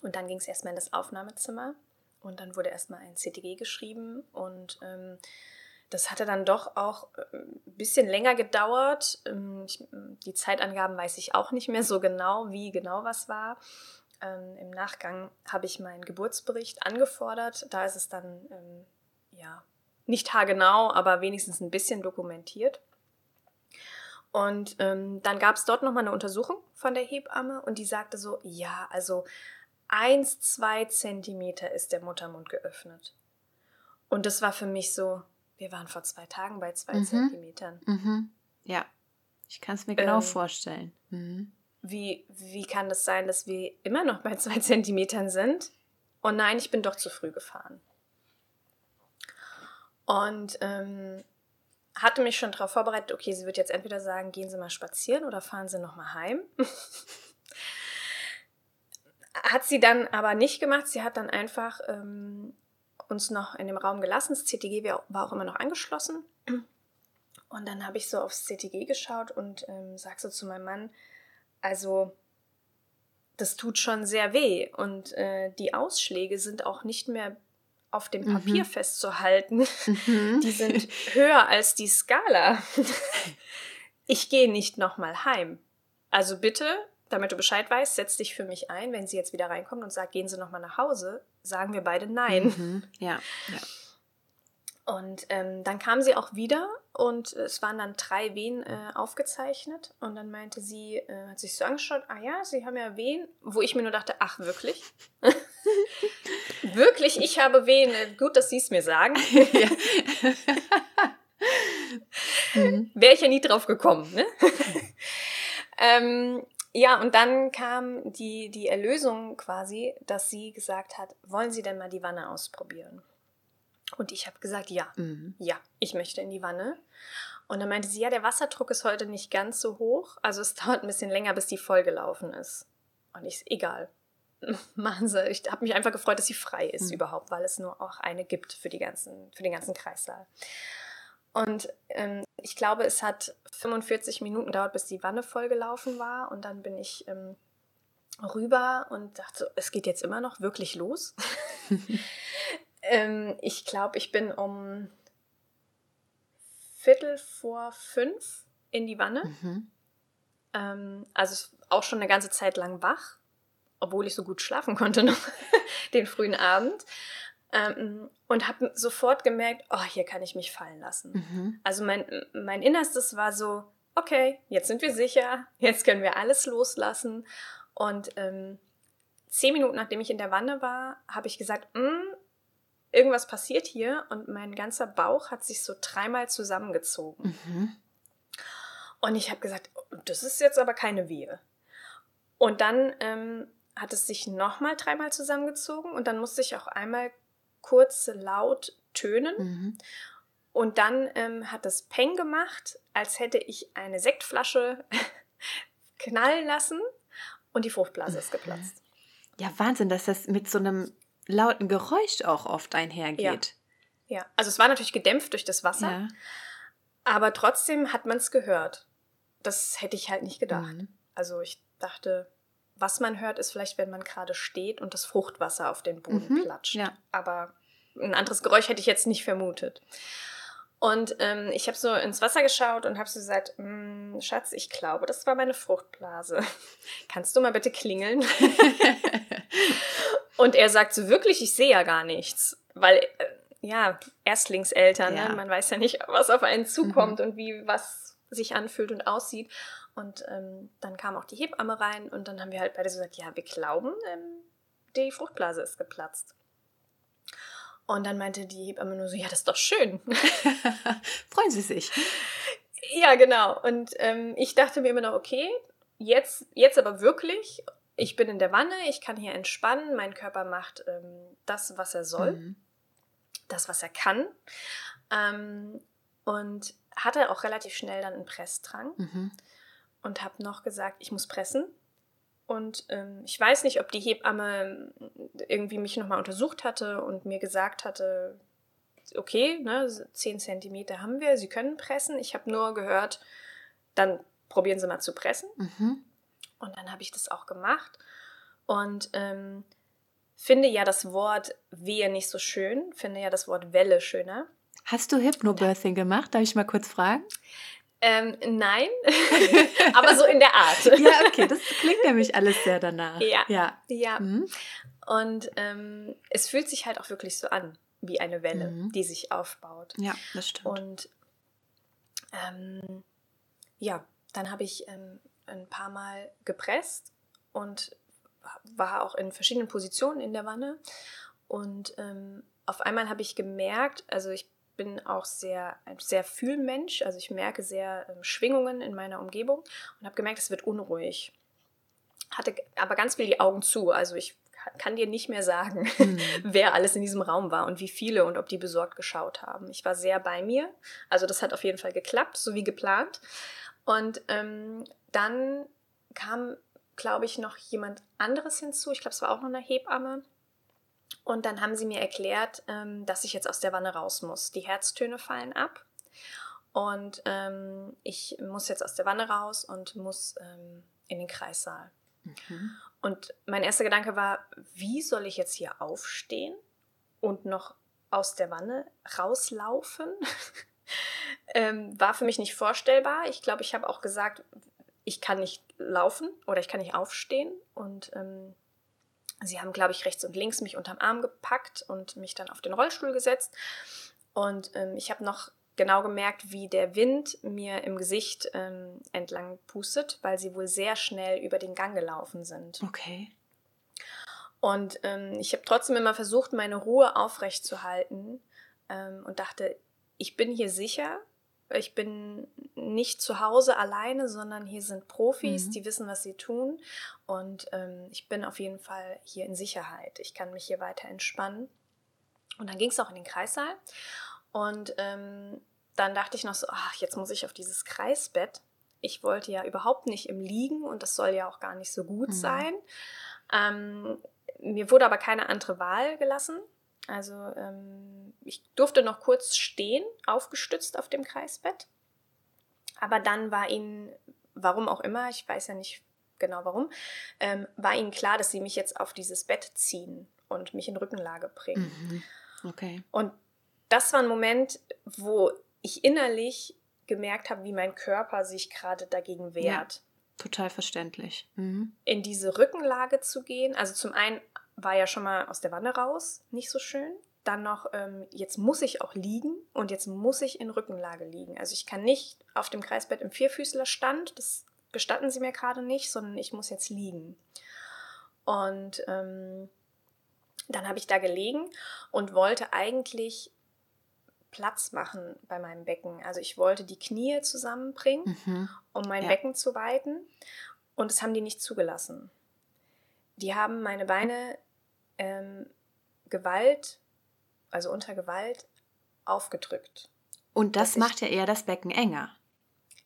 Und dann ging es erstmal in das Aufnahmezimmer und dann wurde erstmal ein CTG geschrieben und ähm, das hatte dann doch auch ein äh, bisschen länger gedauert. Ähm, die Zeitangaben weiß ich auch nicht mehr so genau, wie genau was war. Ähm, Im Nachgang habe ich meinen Geburtsbericht angefordert. Da ist es dann ähm, ja nicht haargenau, aber wenigstens ein bisschen dokumentiert. Und ähm, dann gab es dort nochmal eine Untersuchung von der Hebamme und die sagte so, ja, also 1, 2 Zentimeter ist der Muttermund geöffnet. Und das war für mich so, wir waren vor zwei Tagen bei zwei mhm. Zentimetern. Mhm. Ja, ich kann es mir genau ähm, vorstellen. Mhm. Wie, wie kann das sein, dass wir immer noch bei zwei Zentimetern sind? Oh nein, ich bin doch zu früh gefahren. Und ähm, hatte mich schon darauf vorbereitet, okay, sie wird jetzt entweder sagen, gehen Sie mal spazieren oder fahren Sie noch mal heim. Hat sie dann aber nicht gemacht. Sie hat dann einfach ähm, uns noch in dem Raum gelassen. Das CTG war auch immer noch angeschlossen. Und dann habe ich so aufs CTG geschaut und ähm, sag so zu meinem Mann, also das tut schon sehr weh. Und äh, die Ausschläge sind auch nicht mehr auf dem mhm. Papier mhm. festzuhalten. Mhm. Die sind höher als die Skala. ich gehe nicht nochmal heim. Also bitte, damit du Bescheid weißt, setz dich für mich ein. Wenn sie jetzt wieder reinkommt und sagt, gehen Sie nochmal nach Hause, sagen wir beide nein. Mhm. Ja, ja. Und ähm, dann kam sie auch wieder und es waren dann drei Wehen äh, aufgezeichnet. Und dann meinte sie, äh, hat sich so angeschaut, ah ja, sie haben ja Wehen, wo ich mir nur dachte, ach wirklich? wirklich, ich habe Wehen. Äh, gut, dass Sie es mir sagen. mhm. Wäre ich ja nie drauf gekommen. Ne? ähm, ja, und dann kam die, die Erlösung quasi, dass sie gesagt hat, wollen Sie denn mal die Wanne ausprobieren? Und ich habe gesagt, ja, mhm. ja, ich möchte in die Wanne. Und dann meinte sie, ja, der Wasserdruck ist heute nicht ganz so hoch. Also es dauert ein bisschen länger, bis die vollgelaufen ist. Und ich, egal. Machen Sie. Ich habe mich einfach gefreut, dass sie frei ist mhm. überhaupt, weil es nur auch eine gibt für, die ganzen, für den ganzen Kreissaal. Und ähm, ich glaube, es hat 45 Minuten gedauert, bis die Wanne vollgelaufen war. Und dann bin ich ähm, rüber und dachte, es geht jetzt immer noch wirklich los. Ähm, ich glaube, ich bin um Viertel vor fünf in die Wanne. Mhm. Ähm, also auch schon eine ganze Zeit lang wach, obwohl ich so gut schlafen konnte noch den frühen Abend. Ähm, und habe sofort gemerkt, oh, hier kann ich mich fallen lassen. Mhm. Also mein, mein Innerstes war so, okay, jetzt sind wir sicher, jetzt können wir alles loslassen. Und ähm, zehn Minuten nachdem ich in der Wanne war, habe ich gesagt, mm, irgendwas passiert hier und mein ganzer Bauch hat sich so dreimal zusammengezogen. Mhm. Und ich habe gesagt, das ist jetzt aber keine Wehe. Und dann ähm, hat es sich nochmal dreimal zusammengezogen und dann musste ich auch einmal kurz laut tönen. Mhm. Und dann ähm, hat es Peng gemacht, als hätte ich eine Sektflasche knallen lassen und die Fruchtblase ist geplatzt. Ja, Wahnsinn, dass das mit so einem lauten Geräusch auch oft einhergeht. Ja, ja. also es war natürlich gedämpft durch das Wasser, ja. aber trotzdem hat man es gehört. Das hätte ich halt nicht gedacht. Mhm. Also ich dachte, was man hört, ist vielleicht, wenn man gerade steht und das Fruchtwasser auf den Boden mhm. platscht. Ja. Aber ein anderes Geräusch hätte ich jetzt nicht vermutet. Und ähm, ich habe so ins Wasser geschaut und habe so gesagt, mm, Schatz, ich glaube, das war meine Fruchtblase. Kannst du mal bitte klingeln? und er sagt so, wirklich, ich sehe ja gar nichts. Weil, äh, ja, Erstlingseltern, ne? ja. Ne? man weiß ja nicht, was auf einen zukommt mhm. und wie was sich anfühlt und aussieht. Und ähm, dann kam auch die Hebamme rein und dann haben wir halt beide so gesagt, ja, wir glauben, ähm, die Fruchtblase ist geplatzt. Und dann meinte die Hebamme nur so, ja, das ist doch schön. Freuen Sie sich. Ja, genau. Und ähm, ich dachte mir immer noch, okay, jetzt, jetzt aber wirklich, ich bin in der Wanne, ich kann hier entspannen, mein Körper macht ähm, das, was er soll, mhm. das, was er kann. Ähm, und hatte auch relativ schnell dann einen Pressdrang mhm. Und habe noch gesagt, ich muss pressen. Und ähm, ich weiß nicht, ob die Hebamme irgendwie mich nochmal untersucht hatte und mir gesagt hatte, okay, ne, 10 Zentimeter haben wir, Sie können pressen. Ich habe nur gehört, dann probieren Sie mal zu pressen. Mhm. Und dann habe ich das auch gemacht und ähm, finde ja das Wort Wehe nicht so schön, finde ja das Wort Welle schöner. Hast du Hypnobirthing gemacht? Darf ich mal kurz fragen? Ähm, nein, aber so in der Art. ja, okay, das klingt nämlich alles sehr danach. Ja, ja. ja. Mhm. Und ähm, es fühlt sich halt auch wirklich so an, wie eine Welle, mhm. die sich aufbaut. Ja, das stimmt. Und ähm, ja, dann habe ich ähm, ein paar Mal gepresst und war auch in verschiedenen Positionen in der Wanne. Und ähm, auf einmal habe ich gemerkt, also ich bin auch sehr, ein sehr Fühlmensch, also ich merke sehr ähm, Schwingungen in meiner Umgebung und habe gemerkt, es wird unruhig. Hatte aber ganz viel die Augen zu, also ich kann dir nicht mehr sagen, mhm. wer alles in diesem Raum war und wie viele und ob die besorgt geschaut haben. Ich war sehr bei mir, also das hat auf jeden Fall geklappt, so wie geplant. Und ähm, dann kam glaube ich, noch jemand anderes hinzu. Ich glaube, es war auch noch eine Hebamme. Und dann haben sie mir erklärt, ähm, dass ich jetzt aus der Wanne raus muss. Die Herztöne fallen ab. Und ähm, ich muss jetzt aus der Wanne raus und muss ähm, in den Kreissaal. Mhm. Und mein erster Gedanke war, wie soll ich jetzt hier aufstehen und noch aus der Wanne rauslaufen? ähm, war für mich nicht vorstellbar. Ich glaube, ich habe auch gesagt, ich kann nicht laufen oder ich kann nicht aufstehen. Und ähm, sie haben, glaube ich, rechts und links mich unterm Arm gepackt und mich dann auf den Rollstuhl gesetzt. Und ähm, ich habe noch genau gemerkt, wie der Wind mir im Gesicht ähm, entlang pustet, weil sie wohl sehr schnell über den Gang gelaufen sind. Okay. Und ähm, ich habe trotzdem immer versucht, meine Ruhe aufrechtzuerhalten ähm, und dachte, ich bin hier sicher. Ich bin nicht zu Hause alleine, sondern hier sind Profis, mhm. die wissen, was sie tun. Und ähm, ich bin auf jeden Fall hier in Sicherheit. Ich kann mich hier weiter entspannen. Und dann ging es auch in den Kreissaal. Und ähm, dann dachte ich noch so, ach, jetzt muss ich auf dieses Kreisbett. Ich wollte ja überhaupt nicht im Liegen und das soll ja auch gar nicht so gut mhm. sein. Ähm, mir wurde aber keine andere Wahl gelassen. Also ähm, ich durfte noch kurz stehen, aufgestützt auf dem Kreisbett. Aber dann war ihnen, warum auch immer, ich weiß ja nicht genau warum, ähm, war ihnen klar, dass sie mich jetzt auf dieses Bett ziehen und mich in Rückenlage bringen. Mhm. Okay. Und das war ein Moment, wo ich innerlich gemerkt habe, wie mein Körper sich gerade dagegen wehrt. Ja, total verständlich. Mhm. In diese Rückenlage zu gehen. Also zum einen war ja schon mal aus der Wanne raus, nicht so schön. Dann noch, ähm, jetzt muss ich auch liegen und jetzt muss ich in Rückenlage liegen. Also ich kann nicht auf dem Kreisbett im Vierfüßlerstand, das gestatten sie mir gerade nicht, sondern ich muss jetzt liegen. Und ähm, dann habe ich da gelegen und wollte eigentlich Platz machen bei meinem Becken. Also ich wollte die Knie zusammenbringen, mhm. um mein ja. Becken zu weiten. Und das haben die nicht zugelassen. Die haben meine Beine ähm, Gewalt, also unter Gewalt, aufgedrückt. Und das macht ja eher das Becken enger.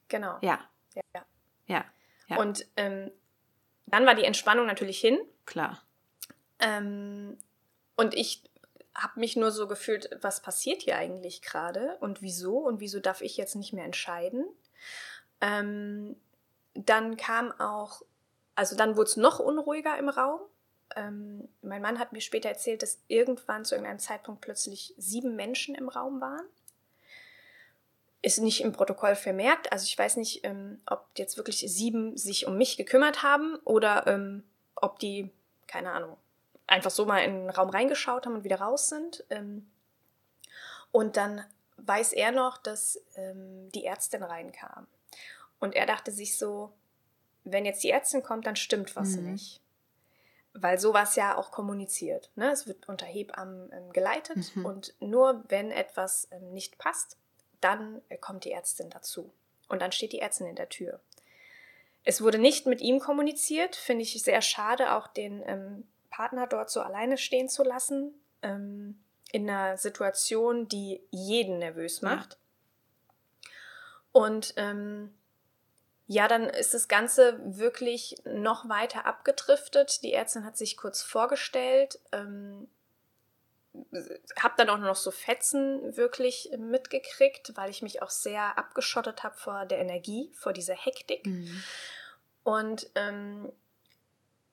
Genau. Ja. Ja. ja. ja. Und ähm, dann war die Entspannung natürlich hin. Klar. Ähm, und ich habe mich nur so gefühlt, was passiert hier eigentlich gerade und wieso und wieso darf ich jetzt nicht mehr entscheiden. Ähm, dann kam auch, also dann wurde es noch unruhiger im Raum. Ähm, mein Mann hat mir später erzählt, dass irgendwann zu irgendeinem Zeitpunkt plötzlich sieben Menschen im Raum waren. Ist nicht im Protokoll vermerkt. Also ich weiß nicht, ähm, ob jetzt wirklich sieben sich um mich gekümmert haben oder ähm, ob die, keine Ahnung, einfach so mal in den Raum reingeschaut haben und wieder raus sind. Ähm, und dann weiß er noch, dass ähm, die Ärztin reinkam. Und er dachte sich so, wenn jetzt die Ärztin kommt, dann stimmt was mhm. nicht. Weil sowas ja auch kommuniziert. Ne? Es wird unter Hebammen ähm, geleitet mhm. und nur wenn etwas ähm, nicht passt, dann äh, kommt die Ärztin dazu. Und dann steht die Ärztin in der Tür. Es wurde nicht mit ihm kommuniziert, finde ich sehr schade, auch den ähm, Partner dort so alleine stehen zu lassen, ähm, in einer Situation, die jeden nervös macht. Ja. Und ähm, ja, dann ist das Ganze wirklich noch weiter abgedriftet. Die Ärztin hat sich kurz vorgestellt, ähm, habe dann auch noch so Fetzen wirklich mitgekriegt, weil ich mich auch sehr abgeschottet habe vor der Energie, vor dieser Hektik. Mhm. Und ähm,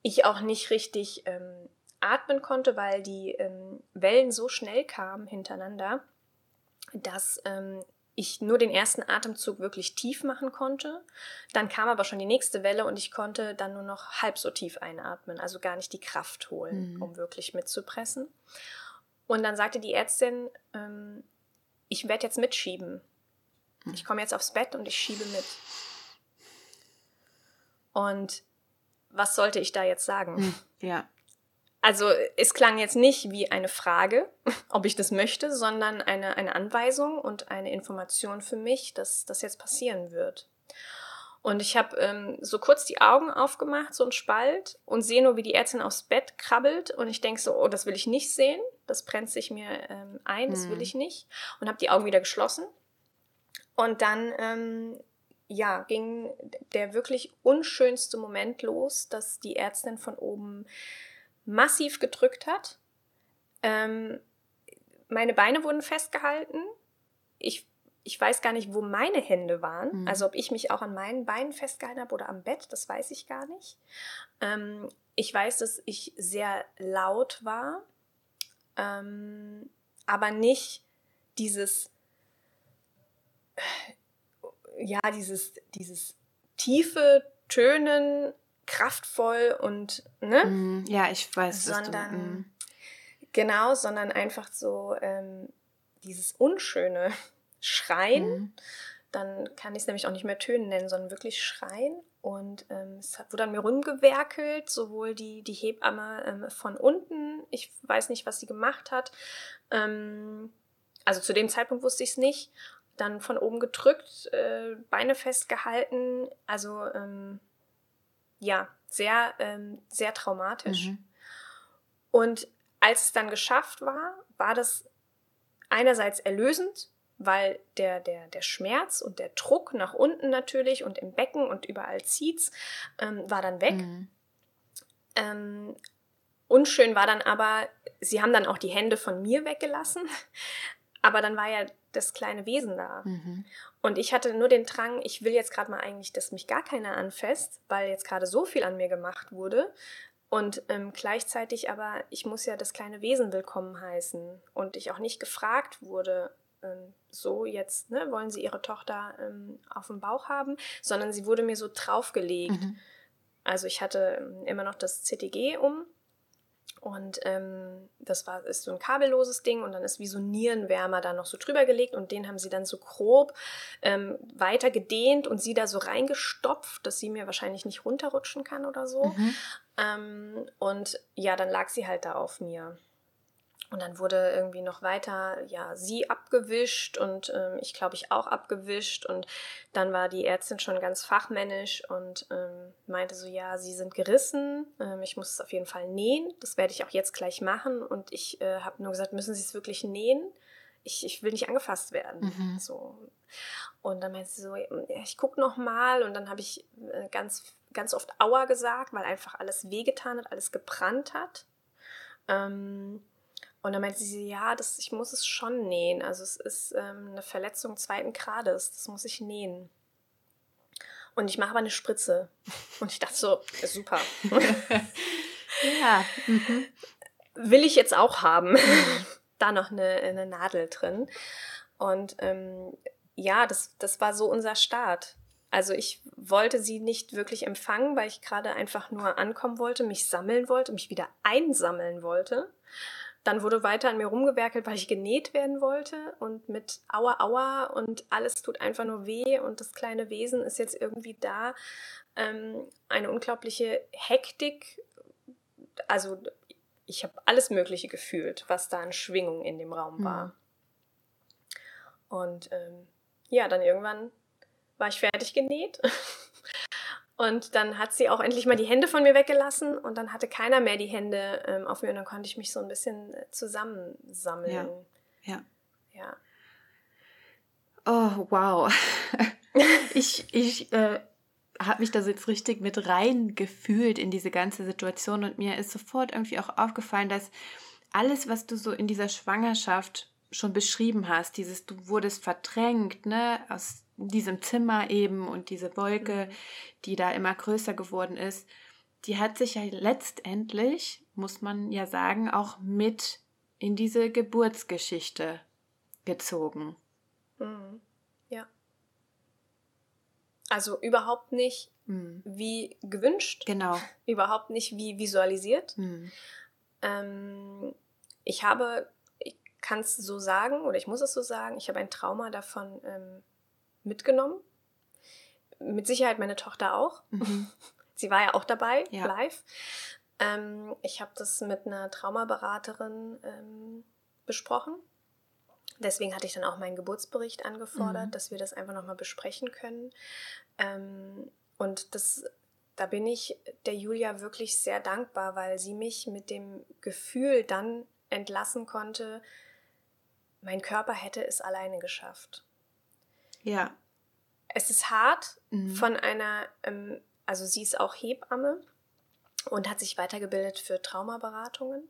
ich auch nicht richtig ähm, atmen konnte, weil die ähm, Wellen so schnell kamen hintereinander, dass ähm, ich nur den ersten Atemzug wirklich tief machen konnte. Dann kam aber schon die nächste Welle und ich konnte dann nur noch halb so tief einatmen, also gar nicht die Kraft holen, mhm. um wirklich mitzupressen. Und dann sagte die Ärztin, ähm, ich werde jetzt mitschieben. Mhm. Ich komme jetzt aufs Bett und ich schiebe mit. Und was sollte ich da jetzt sagen? Hm, ja. Also es klang jetzt nicht wie eine Frage, ob ich das möchte, sondern eine, eine Anweisung und eine Information für mich, dass das jetzt passieren wird. Und ich habe ähm, so kurz die Augen aufgemacht, so ein Spalt, und sehe nur, wie die Ärztin aufs Bett krabbelt. Und ich denke so, oh, das will ich nicht sehen. Das brennt sich mir ähm, ein, das will hm. ich nicht. Und habe die Augen wieder geschlossen. Und dann ähm, ja, ging der wirklich unschönste Moment los, dass die Ärztin von oben massiv gedrückt hat. Ähm, meine Beine wurden festgehalten. Ich, ich weiß gar nicht, wo meine Hände waren. Mhm. Also ob ich mich auch an meinen Beinen festgehalten habe oder am Bett, das weiß ich gar nicht. Ähm, ich weiß, dass ich sehr laut war, ähm, aber nicht dieses, ja, dieses, dieses tiefe Tönen, kraftvoll und, ne? Mhm. Ja, ich weiß, sondern, du, mm. genau, sondern einfach so ähm, dieses unschöne Schreien. Mhm. Dann kann ich es nämlich auch nicht mehr Tönen nennen, sondern wirklich Schreien. Und ähm, es wurde an mir rumgewerkelt, sowohl die, die Hebamme ähm, von unten, ich weiß nicht, was sie gemacht hat. Ähm, also zu dem Zeitpunkt wusste ich es nicht. Dann von oben gedrückt, äh, Beine festgehalten. Also ähm, ja, sehr, ähm, sehr traumatisch. Mhm. Und als es dann geschafft war, war das einerseits erlösend, weil der, der, der Schmerz und der Druck nach unten natürlich und im Becken und überall zieht's, ähm, war dann weg. Mhm. Ähm, unschön war dann aber, sie haben dann auch die Hände von mir weggelassen, aber dann war ja das kleine Wesen da. Mhm. Und ich hatte nur den Drang, ich will jetzt gerade mal eigentlich, dass mich gar keiner anfasst, weil jetzt gerade so viel an mir gemacht wurde. Und ähm, gleichzeitig aber, ich muss ja das kleine Wesen willkommen heißen. Und ich auch nicht gefragt wurde, ähm, so jetzt, ne, wollen Sie Ihre Tochter ähm, auf dem Bauch haben, sondern sie wurde mir so draufgelegt. Mhm. Also ich hatte ähm, immer noch das CTG um und ähm, das war, ist so ein kabelloses Ding und dann ist wie so ein Nierenwärmer da noch so drüber gelegt und den haben sie dann so grob ähm, weiter gedehnt und sie da so reingestopft, dass sie mir wahrscheinlich nicht runterrutschen kann oder so. Mhm. Ähm, und ja, dann lag sie halt da auf mir. Und dann wurde irgendwie noch weiter, ja, sie abgewischt und ähm, ich glaube ich auch abgewischt. Und dann war die Ärztin schon ganz fachmännisch und ähm, meinte so, ja, sie sind gerissen, ähm, ich muss es auf jeden Fall nähen. Das werde ich auch jetzt gleich machen. Und ich äh, habe nur gesagt, müssen Sie es wirklich nähen? Ich, ich will nicht angefasst werden. Mhm. So. Und dann meinte sie so, ich gucke noch mal. Und dann habe ich äh, ganz, ganz oft Aua gesagt, weil einfach alles wehgetan hat, alles gebrannt hat. Ähm, und dann meinte sie, ja, das, ich muss es schon nähen. Also es ist ähm, eine Verletzung zweiten Grades, das muss ich nähen. Und ich mache aber eine Spritze. Und ich dachte so, super. ja. Mhm. Will ich jetzt auch haben. Da noch eine, eine Nadel drin. Und ähm, ja, das, das war so unser Start. Also ich wollte sie nicht wirklich empfangen, weil ich gerade einfach nur ankommen wollte, mich sammeln wollte, mich wieder einsammeln wollte. Dann wurde weiter an mir rumgewerkelt, weil ich genäht werden wollte und mit Aua Aua und alles tut einfach nur weh und das kleine Wesen ist jetzt irgendwie da. Ähm, eine unglaubliche Hektik. Also ich habe alles Mögliche gefühlt, was da an Schwingung in dem Raum war. Mhm. Und ähm, ja, dann irgendwann war ich fertig genäht Und dann hat sie auch endlich mal die Hände von mir weggelassen und dann hatte keiner mehr die Hände ähm, auf mir und dann konnte ich mich so ein bisschen äh, zusammensammeln. Ja. Ja. ja. Oh, wow. ich ich äh, habe mich da jetzt richtig mit rein gefühlt in diese ganze Situation und mir ist sofort irgendwie auch aufgefallen, dass alles, was du so in dieser Schwangerschaft schon beschrieben hast, dieses, du wurdest verdrängt, ne, aus diesem Zimmer eben und diese Wolke, mhm. die da immer größer geworden ist, die hat sich ja letztendlich, muss man ja sagen, auch mit in diese Geburtsgeschichte gezogen. Mhm. Ja. Also überhaupt nicht mhm. wie gewünscht. Genau. Überhaupt nicht wie visualisiert. Mhm. Ähm, ich habe, ich kann es so sagen oder ich muss es so sagen, ich habe ein Trauma davon ähm, mitgenommen. Mit Sicherheit meine Tochter auch. Mhm. Sie war ja auch dabei, ja. live. Ähm, ich habe das mit einer Traumaberaterin ähm, besprochen. Deswegen hatte ich dann auch meinen Geburtsbericht angefordert, mhm. dass wir das einfach nochmal besprechen können. Ähm, und das, da bin ich der Julia wirklich sehr dankbar, weil sie mich mit dem Gefühl dann entlassen konnte, mein Körper hätte es alleine geschafft. Ja. Es ist hart mhm. von einer, ähm, also sie ist auch Hebamme und hat sich weitergebildet für Traumaberatungen.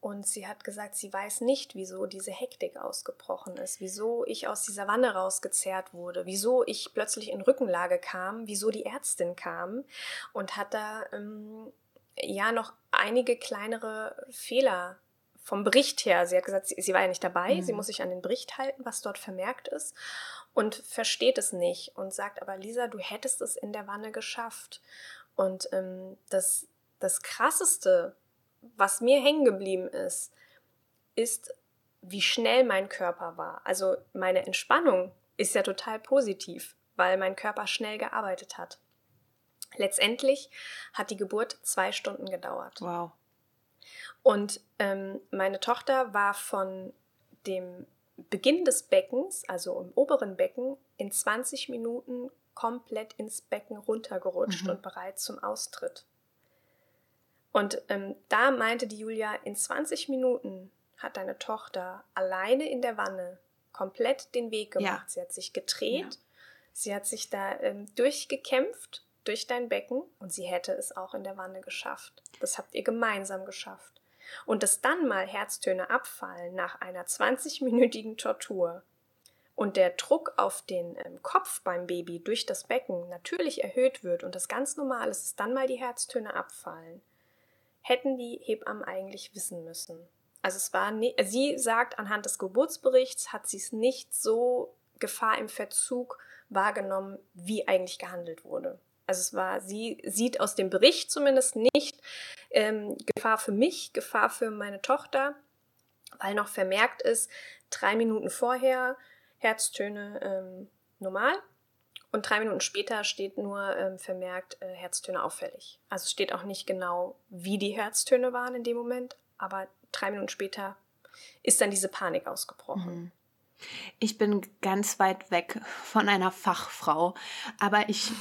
Und sie hat gesagt, sie weiß nicht, wieso diese Hektik ausgebrochen ist, wieso ich aus dieser Wanne rausgezerrt wurde, wieso ich plötzlich in Rückenlage kam, wieso die Ärztin kam und hat da ähm, ja noch einige kleinere Fehler vom Bericht her. Sie hat gesagt, sie, sie war ja nicht dabei, mhm. sie muss sich an den Bericht halten, was dort vermerkt ist und versteht es nicht und sagt aber, Lisa, du hättest es in der Wanne geschafft. Und ähm, das, das Krasseste, was mir hängen geblieben ist, ist, wie schnell mein Körper war. Also meine Entspannung ist ja total positiv, weil mein Körper schnell gearbeitet hat. Letztendlich hat die Geburt zwei Stunden gedauert. Wow. Und ähm, meine Tochter war von dem Beginn des Beckens, also im oberen Becken, in 20 Minuten komplett ins Becken runtergerutscht mhm. und bereit zum Austritt. Und ähm, da meinte die Julia, in 20 Minuten hat deine Tochter alleine in der Wanne komplett den Weg gemacht. Ja. Sie hat sich gedreht, ja. sie hat sich da ähm, durchgekämpft durch dein Becken und sie hätte es auch in der Wanne geschafft. Das habt ihr gemeinsam geschafft. Und dass dann mal Herztöne abfallen nach einer 20-minütigen Tortur und der Druck auf den ähm, Kopf beim Baby durch das Becken natürlich erhöht wird und das ganz normal ist, dass dann mal die Herztöne abfallen, hätten die Hebammen eigentlich wissen müssen. Also es war nie, sie sagt, anhand des Geburtsberichts hat sie es nicht so Gefahr im Verzug wahrgenommen, wie eigentlich gehandelt wurde. Also es war, sie sieht aus dem Bericht zumindest nicht ähm, Gefahr für mich, Gefahr für meine Tochter, weil noch vermerkt ist, drei Minuten vorher Herztöne ähm, normal und drei Minuten später steht nur ähm, vermerkt äh, Herztöne auffällig. Also es steht auch nicht genau, wie die Herztöne waren in dem Moment, aber drei Minuten später ist dann diese Panik ausgebrochen. Mhm. Ich bin ganz weit weg von einer Fachfrau, aber ich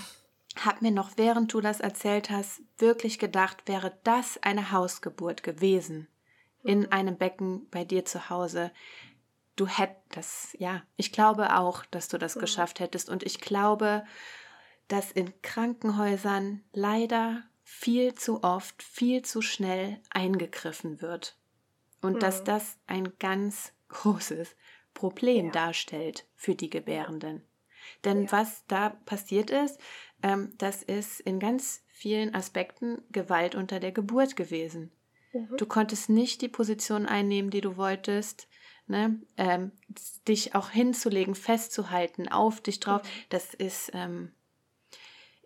habe mir noch, während du das erzählt hast, wirklich gedacht, wäre das eine Hausgeburt gewesen in mhm. einem Becken bei dir zu Hause. Du hättest, ja, ich glaube auch, dass du das mhm. geschafft hättest. Und ich glaube, dass in Krankenhäusern leider viel zu oft, viel zu schnell eingegriffen wird. Und mhm. dass das ein ganz großes Problem ja. darstellt für die Gebärenden. Denn ja. was da passiert ist, ähm, das ist in ganz vielen Aspekten Gewalt unter der Geburt gewesen. Mhm. Du konntest nicht die Position einnehmen, die du wolltest. Ne? Ähm, dich auch hinzulegen, festzuhalten, auf dich drauf, mhm. das ist, ähm,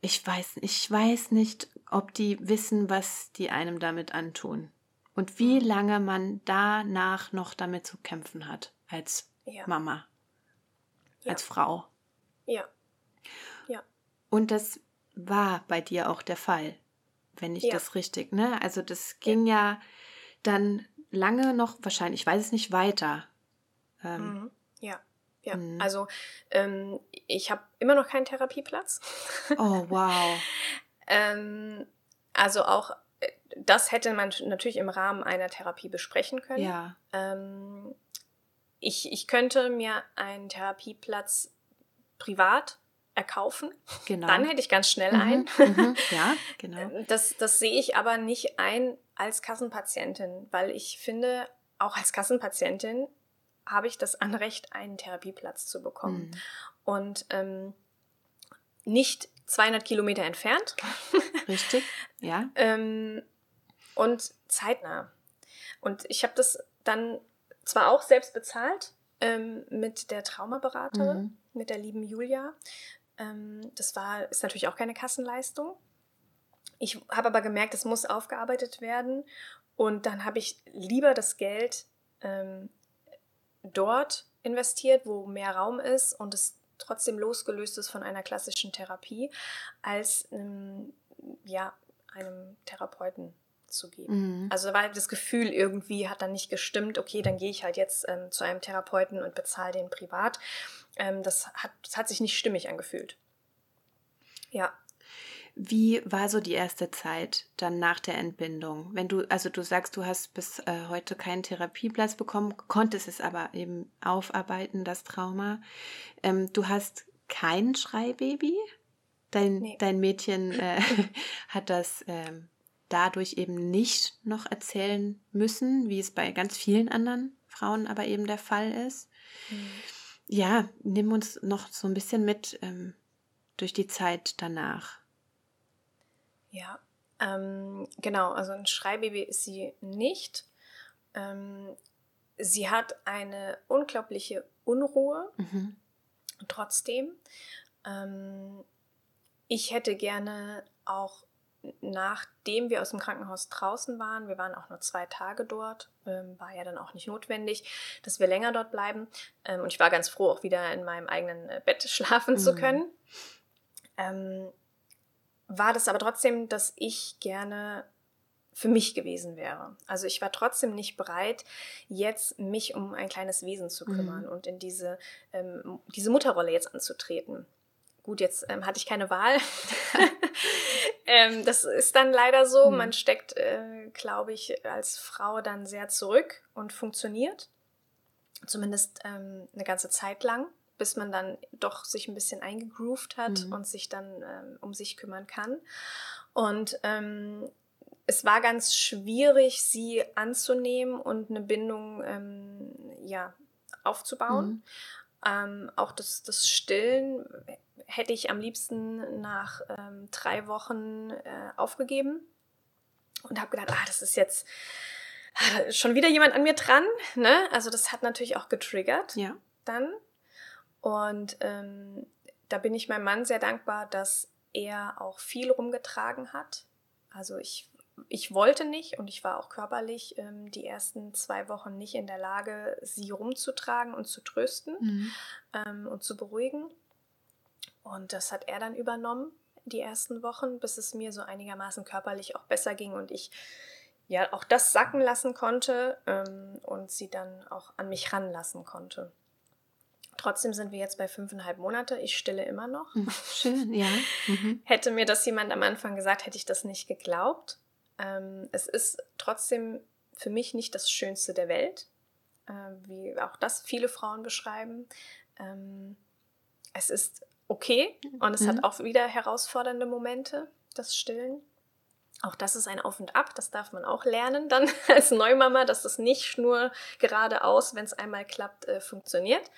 ich weiß, ich weiß nicht, ob die wissen, was die einem damit antun und wie lange man danach noch damit zu kämpfen hat als ja. Mama, ja. als Frau. Ja. Ja. Und das war bei dir auch der Fall, wenn ich ja. das richtig, ne? Also das ging ja. ja. dann lange noch, wahrscheinlich, ich weiß es nicht, weiter. Ähm, mhm. Ja. Ja, mhm. also ähm, ich habe immer noch keinen Therapieplatz. Oh, wow. ähm, also auch äh, das hätte man natürlich im Rahmen einer Therapie besprechen können. Ja. Ähm, ich, ich könnte mir einen Therapieplatz privat erkaufen. Genau. Dann hätte ich ganz schnell mhm. einen. Mhm. Ja, genau. Das, das sehe ich aber nicht ein als Kassenpatientin, weil ich finde, auch als Kassenpatientin habe ich das Anrecht, einen Therapieplatz zu bekommen. Mhm. Und ähm, nicht 200 Kilometer entfernt. Richtig, ja. ähm, und zeitnah. Und ich habe das dann zwar auch selbst bezahlt ähm, mit der Traumaberaterin, mhm. Mit der lieben Julia. Ähm, das war, ist natürlich auch keine Kassenleistung. Ich habe aber gemerkt, es muss aufgearbeitet werden. Und dann habe ich lieber das Geld ähm, dort investiert, wo mehr Raum ist und es trotzdem losgelöst ist von einer klassischen Therapie, als ähm, ja, einem Therapeuten zu geben. Mhm. Also weil das Gefühl irgendwie hat dann nicht gestimmt, okay, dann gehe ich halt jetzt ähm, zu einem Therapeuten und bezahle den privat. Ähm, das, hat, das hat sich nicht stimmig angefühlt. Ja. Wie war so die erste Zeit dann nach der Entbindung? Wenn du, also du sagst, du hast bis äh, heute keinen Therapieplatz bekommen, konntest es aber eben aufarbeiten, das Trauma. Ähm, du hast kein Schreibaby. Dein, nee. dein Mädchen äh, hat das äh, dadurch eben nicht noch erzählen müssen, wie es bei ganz vielen anderen Frauen aber eben der Fall ist. Mhm. Ja, nimm uns noch so ein bisschen mit ähm, durch die Zeit danach. Ja, ähm, genau, also ein Schreibaby ist sie nicht. Ähm, sie hat eine unglaubliche Unruhe. Mhm. Trotzdem, ähm, ich hätte gerne auch nachdem wir aus dem Krankenhaus draußen waren, wir waren auch nur zwei Tage dort, ähm, war ja dann auch nicht notwendig, dass wir länger dort bleiben. Ähm, und ich war ganz froh, auch wieder in meinem eigenen äh, Bett schlafen mhm. zu können. Ähm, war das aber trotzdem, dass ich gerne für mich gewesen wäre. Also ich war trotzdem nicht bereit, jetzt mich um ein kleines Wesen zu kümmern mhm. und in diese, ähm, diese Mutterrolle jetzt anzutreten. Gut, jetzt ähm, hatte ich keine Wahl. ähm, das ist dann leider so. Mhm. Man steckt, äh, glaube ich, als Frau dann sehr zurück und funktioniert. Zumindest ähm, eine ganze Zeit lang, bis man dann doch sich ein bisschen eingegroovt hat mhm. und sich dann ähm, um sich kümmern kann. Und ähm, es war ganz schwierig, sie anzunehmen und eine Bindung ähm, ja, aufzubauen. Mhm. Ähm, auch das, das Stillen hätte ich am liebsten nach ähm, drei Wochen äh, aufgegeben und habe gedacht, ah, das ist jetzt ah, schon wieder jemand an mir dran. Ne? Also das hat natürlich auch getriggert ja. dann. Und ähm, da bin ich meinem Mann sehr dankbar, dass er auch viel rumgetragen hat. Also ich, ich wollte nicht und ich war auch körperlich ähm, die ersten zwei Wochen nicht in der Lage, sie rumzutragen und zu trösten mhm. ähm, und zu beruhigen. Und das hat er dann übernommen, die ersten Wochen, bis es mir so einigermaßen körperlich auch besser ging und ich ja auch das sacken lassen konnte ähm, und sie dann auch an mich ranlassen konnte. Trotzdem sind wir jetzt bei fünfeinhalb Monate. Ich stille immer noch. Mhm, schön, ja. Mhm. Hätte mir das jemand am Anfang gesagt, hätte ich das nicht geglaubt. Ähm, es ist trotzdem für mich nicht das Schönste der Welt, äh, wie auch das viele Frauen beschreiben. Ähm, es ist okay und es mhm. hat auch wieder herausfordernde Momente, das Stillen. Auch das ist ein Auf und Ab, das darf man auch lernen dann als Neumama, dass das nicht nur geradeaus, wenn es einmal klappt, äh, funktioniert.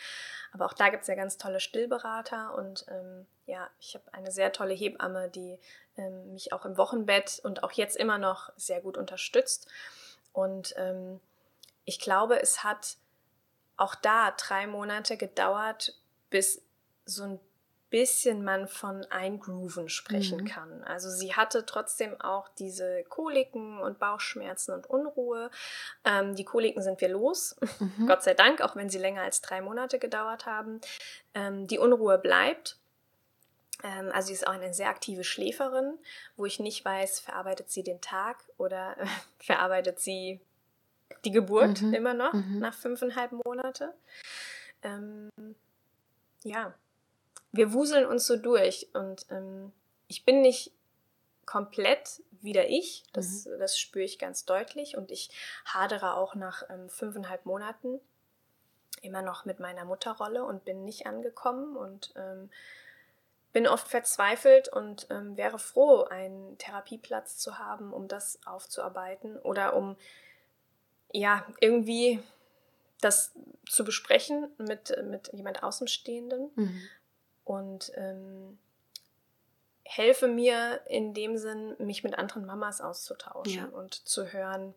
Aber auch da gibt es ja ganz tolle Stillberater und ähm, ja, ich habe eine sehr tolle Hebamme, die ähm, mich auch im Wochenbett und auch jetzt immer noch sehr gut unterstützt. Und ähm, ich glaube, es hat auch da drei Monate gedauert, bis so ein bisschen man von Eingrooven sprechen mhm. kann. Also sie hatte trotzdem auch diese Koliken und Bauchschmerzen und Unruhe. Ähm, die Koliken sind wir los, mhm. Gott sei Dank, auch wenn sie länger als drei Monate gedauert haben. Ähm, die Unruhe bleibt. Ähm, also sie ist auch eine sehr aktive Schläferin, wo ich nicht weiß, verarbeitet sie den Tag oder äh, verarbeitet sie die Geburt mhm. immer noch mhm. nach fünfeinhalb Monate. Ähm, ja, wir wuseln uns so durch. Und ähm, ich bin nicht komplett wieder ich, das, mhm. das spüre ich ganz deutlich. Und ich hadere auch nach ähm, fünfeinhalb Monaten immer noch mit meiner Mutterrolle und bin nicht angekommen. Und ähm, bin oft verzweifelt und ähm, wäre froh, einen Therapieplatz zu haben, um das aufzuarbeiten oder um ja irgendwie das zu besprechen mit, mit jemand Außenstehenden. Mhm und ähm, helfe mir in dem Sinn, mich mit anderen Mamas auszutauschen ja. und zu hören,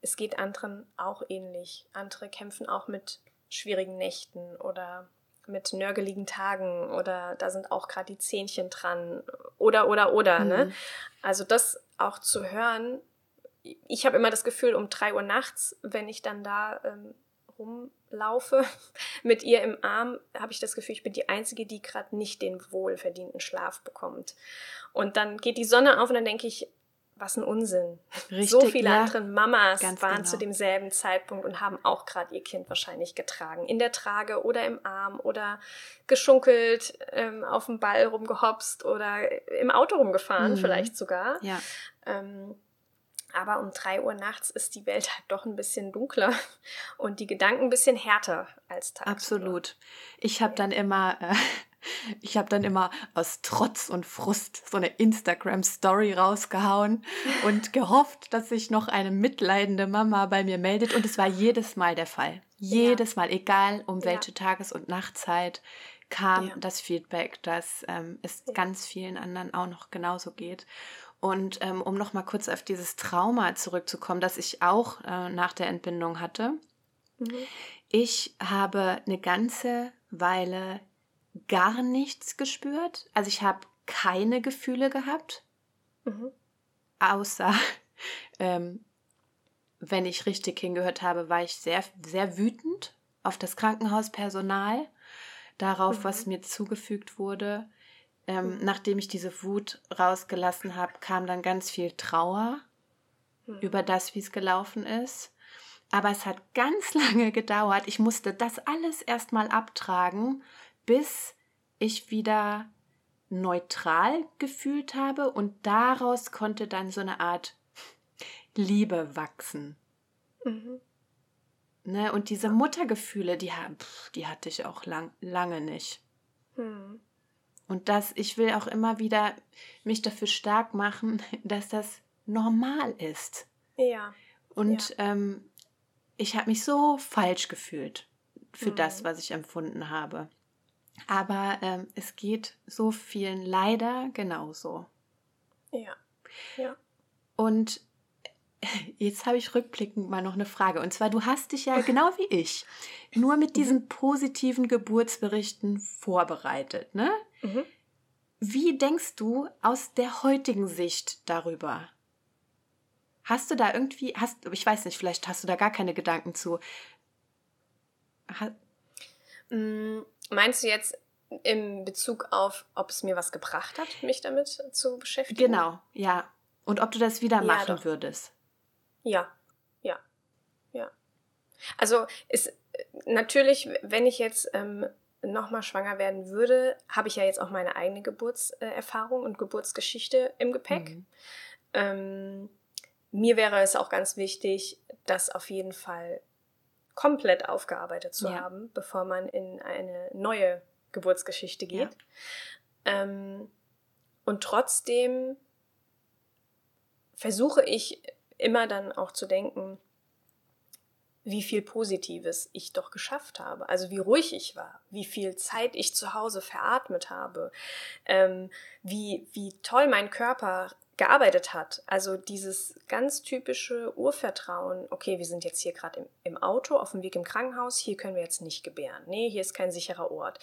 es geht anderen auch ähnlich. Andere kämpfen auch mit schwierigen Nächten oder mit nörgeligen Tagen oder da sind auch gerade die Zähnchen dran oder oder oder. Ne? Mhm. Ne? Also das auch zu hören. Ich habe immer das Gefühl, um drei Uhr nachts, wenn ich dann da ähm, rumlaufe mit ihr im Arm, habe ich das Gefühl, ich bin die Einzige, die gerade nicht den wohlverdienten Schlaf bekommt. Und dann geht die Sonne auf und dann denke ich, was ein Unsinn. Richtig, so viele ja, andere Mamas waren genau. zu demselben Zeitpunkt und haben auch gerade ihr Kind wahrscheinlich getragen. In der Trage oder im Arm oder geschunkelt, ähm, auf dem Ball rumgehopst oder im Auto rumgefahren, mhm. vielleicht sogar. Ja. Ähm, aber um drei Uhr nachts ist die Welt halt doch ein bisschen dunkler und die Gedanken ein bisschen härter als tagsüber. Absolut. Ich habe dann immer äh, Ich habe dann immer aus Trotz und Frust so eine Instagram-Story rausgehauen und gehofft, dass sich noch eine mitleidende Mama bei mir meldet. Und es war jedes Mal der Fall. Jedes ja. Mal, egal um welche ja. Tages- und Nachtzeit, kam ja. das Feedback, dass ähm, es ganz vielen anderen auch noch genauso geht. Und ähm, um noch mal kurz auf dieses Trauma zurückzukommen, das ich auch äh, nach der Entbindung hatte. Mhm. Ich habe eine ganze Weile gar nichts gespürt. Also ich habe keine Gefühle gehabt, mhm. außer ähm, wenn ich richtig hingehört habe, war ich sehr, sehr wütend auf das Krankenhauspersonal, darauf, mhm. was mir zugefügt wurde. Ähm, mhm. Nachdem ich diese Wut rausgelassen habe, kam dann ganz viel Trauer mhm. über das, wie es gelaufen ist. Aber es hat ganz lange gedauert. Ich musste das alles erstmal abtragen, bis ich wieder neutral gefühlt habe und daraus konnte dann so eine Art Liebe wachsen. Mhm. Ne, und diese Muttergefühle, die, die hatte ich auch lang, lange nicht. Mhm. Und das, ich will auch immer wieder mich dafür stark machen, dass das normal ist. Ja. Und ja. Ähm, ich habe mich so falsch gefühlt für mhm. das, was ich empfunden habe. Aber ähm, es geht so vielen leider genauso. Ja. Ja. Und jetzt habe ich rückblickend mal noch eine Frage. Und zwar, du hast dich ja genau wie ich nur mit mhm. diesen positiven Geburtsberichten vorbereitet, ne? Mhm. Wie denkst du aus der heutigen Sicht darüber? Hast du da irgendwie, hast, ich weiß nicht, vielleicht hast du da gar keine Gedanken zu. Ha mm, Meinst du jetzt in Bezug auf, ob es mir was gebracht hat, mich damit zu beschäftigen? Genau, ja. Und ob du das wieder ja, machen doch. würdest? Ja, ja, ja. Also ist natürlich, wenn ich jetzt ähm, nochmal schwanger werden würde, habe ich ja jetzt auch meine eigene Geburtserfahrung und Geburtsgeschichte im Gepäck. Mhm. Ähm, mir wäre es auch ganz wichtig, das auf jeden Fall komplett aufgearbeitet zu ja. haben, bevor man in eine neue Geburtsgeschichte geht. Ja. Ähm, und trotzdem versuche ich immer dann auch zu denken, wie viel Positives ich doch geschafft habe. Also wie ruhig ich war, wie viel Zeit ich zu Hause veratmet habe, ähm, wie, wie toll mein Körper gearbeitet hat. Also dieses ganz typische Urvertrauen, okay, wir sind jetzt hier gerade im, im, Auto, auf dem Weg im Krankenhaus, hier können wir jetzt nicht gebären. Nee, hier ist kein sicherer Ort.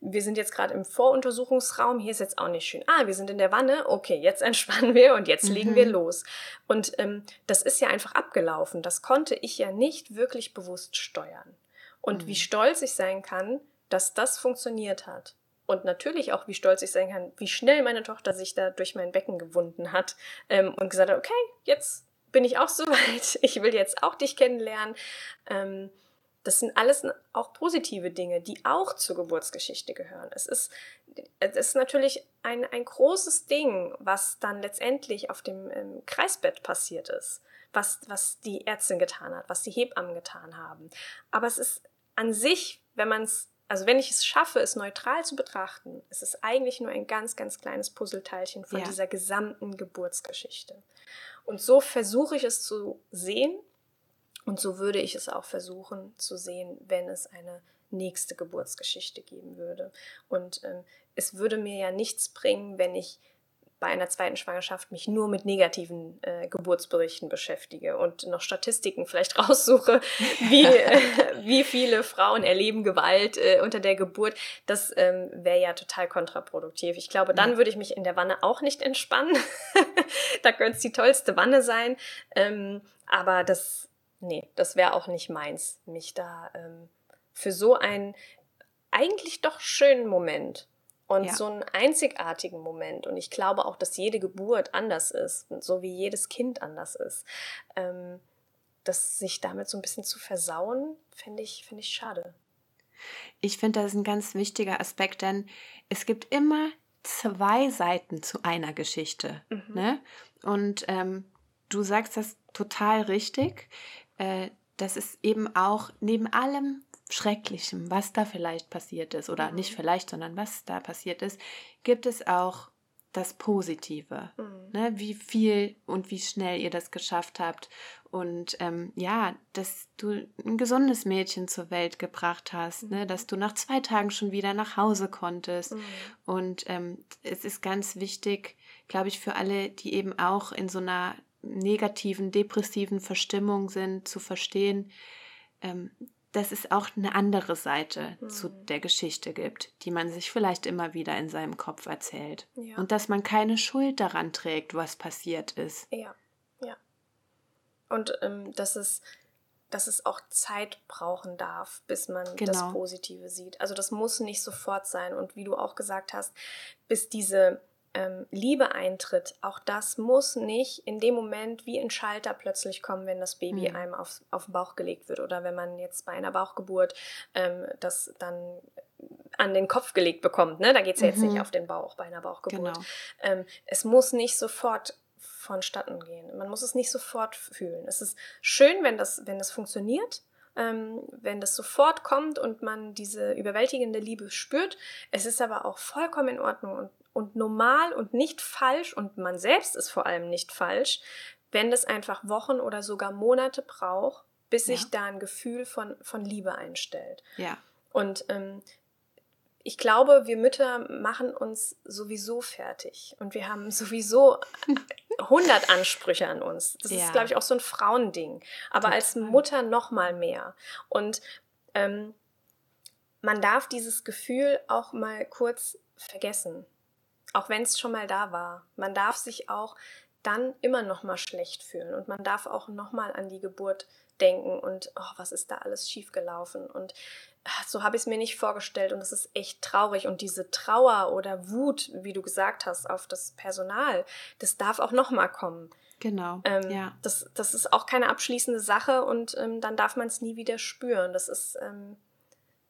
Wir sind jetzt gerade im Voruntersuchungsraum, hier ist jetzt auch nicht schön. Ah, wir sind in der Wanne, okay, jetzt entspannen wir und jetzt mhm. legen wir los. Und ähm, das ist ja einfach abgelaufen. Das konnte ich ja nicht wirklich bewusst steuern. Und mhm. wie stolz ich sein kann, dass das funktioniert hat und natürlich auch, wie stolz ich sein kann, wie schnell meine Tochter sich da durch mein Becken gewunden hat ähm, und gesagt hat, okay, jetzt bin ich auch soweit, ich will jetzt auch dich kennenlernen. Ähm, das sind alles auch positive Dinge, die auch zur Geburtsgeschichte gehören. Es ist, es ist natürlich ein, ein großes Ding, was dann letztendlich auf dem ähm, Kreisbett passiert ist, was, was die Ärztin getan hat, was die Hebammen getan haben. Aber es ist an sich, wenn man es also wenn ich es schaffe, es neutral zu betrachten, ist es eigentlich nur ein ganz, ganz kleines Puzzleteilchen von ja. dieser gesamten Geburtsgeschichte. Und so versuche ich es zu sehen und so würde ich es auch versuchen zu sehen, wenn es eine nächste Geburtsgeschichte geben würde. Und ähm, es würde mir ja nichts bringen, wenn ich bei einer zweiten Schwangerschaft mich nur mit negativen äh, Geburtsberichten beschäftige und noch Statistiken vielleicht raussuche, wie, äh, wie viele Frauen erleben Gewalt äh, unter der Geburt, das ähm, wäre ja total kontraproduktiv. Ich glaube, dann würde ich mich in der Wanne auch nicht entspannen. da könnte es die tollste Wanne sein. Ähm, aber das, nee, das wäre auch nicht meins, mich da ähm, für so einen eigentlich doch schönen Moment und ja. so einen einzigartigen Moment. Und ich glaube auch, dass jede Geburt anders ist, so wie jedes Kind anders ist. Ähm, das sich damit so ein bisschen zu versauen, finde ich, find ich schade. Ich finde, das ist ein ganz wichtiger Aspekt, denn es gibt immer zwei Seiten zu einer Geschichte. Mhm. Ne? Und ähm, du sagst das total richtig. Äh, das ist eben auch neben allem, Schrecklichem, was da vielleicht passiert ist, oder mhm. nicht vielleicht, sondern was da passiert ist, gibt es auch das Positive. Mhm. Ne? Wie viel und wie schnell ihr das geschafft habt. Und ähm, ja, dass du ein gesundes Mädchen zur Welt gebracht hast, ne? mhm. ne? dass du nach zwei Tagen schon wieder nach Hause konntest. Mhm. Und ähm, es ist ganz wichtig, glaube ich, für alle, die eben auch in so einer negativen, depressiven Verstimmung sind, zu verstehen, ähm, dass es auch eine andere Seite mhm. zu der Geschichte gibt, die man sich vielleicht immer wieder in seinem Kopf erzählt. Ja. Und dass man keine Schuld daran trägt, was passiert ist. Ja, ja. Und ähm, dass, es, dass es auch Zeit brauchen darf, bis man genau. das Positive sieht. Also das muss nicht sofort sein. Und wie du auch gesagt hast, bis diese ähm, Liebe eintritt, auch das muss nicht in dem Moment wie ein Schalter plötzlich kommen, wenn das Baby mhm. einem auf, auf den Bauch gelegt wird oder wenn man jetzt bei einer Bauchgeburt ähm, das dann an den Kopf gelegt bekommt. Ne? Da geht es ja jetzt mhm. nicht auf den Bauch bei einer Bauchgeburt. Genau. Ähm, es muss nicht sofort vonstatten gehen. Man muss es nicht sofort fühlen. Es ist schön, wenn das, wenn das funktioniert ähm, wenn das sofort kommt und man diese überwältigende Liebe spürt. Es ist aber auch vollkommen in Ordnung und, und normal und nicht falsch und man selbst ist vor allem nicht falsch, wenn das einfach Wochen oder sogar Monate braucht, bis sich da ein Gefühl von, von Liebe einstellt. Ja. Und ähm, ich glaube, wir Mütter machen uns sowieso fertig und wir haben sowieso 100 Ansprüche an uns. Das ja. ist, glaube ich, auch so ein Frauending. Aber Total. als Mutter noch mal mehr. Und ähm, man darf dieses Gefühl auch mal kurz vergessen, auch wenn es schon mal da war. Man darf sich auch dann immer noch mal schlecht fühlen und man darf auch noch mal an die Geburt denken und oh, was ist da alles schiefgelaufen und so habe ich es mir nicht vorgestellt und es ist echt traurig. Und diese Trauer oder Wut, wie du gesagt hast, auf das Personal, das darf auch nochmal kommen. Genau. Ähm, ja. das, das ist auch keine abschließende Sache und ähm, dann darf man es nie wieder spüren. Das ist, ähm,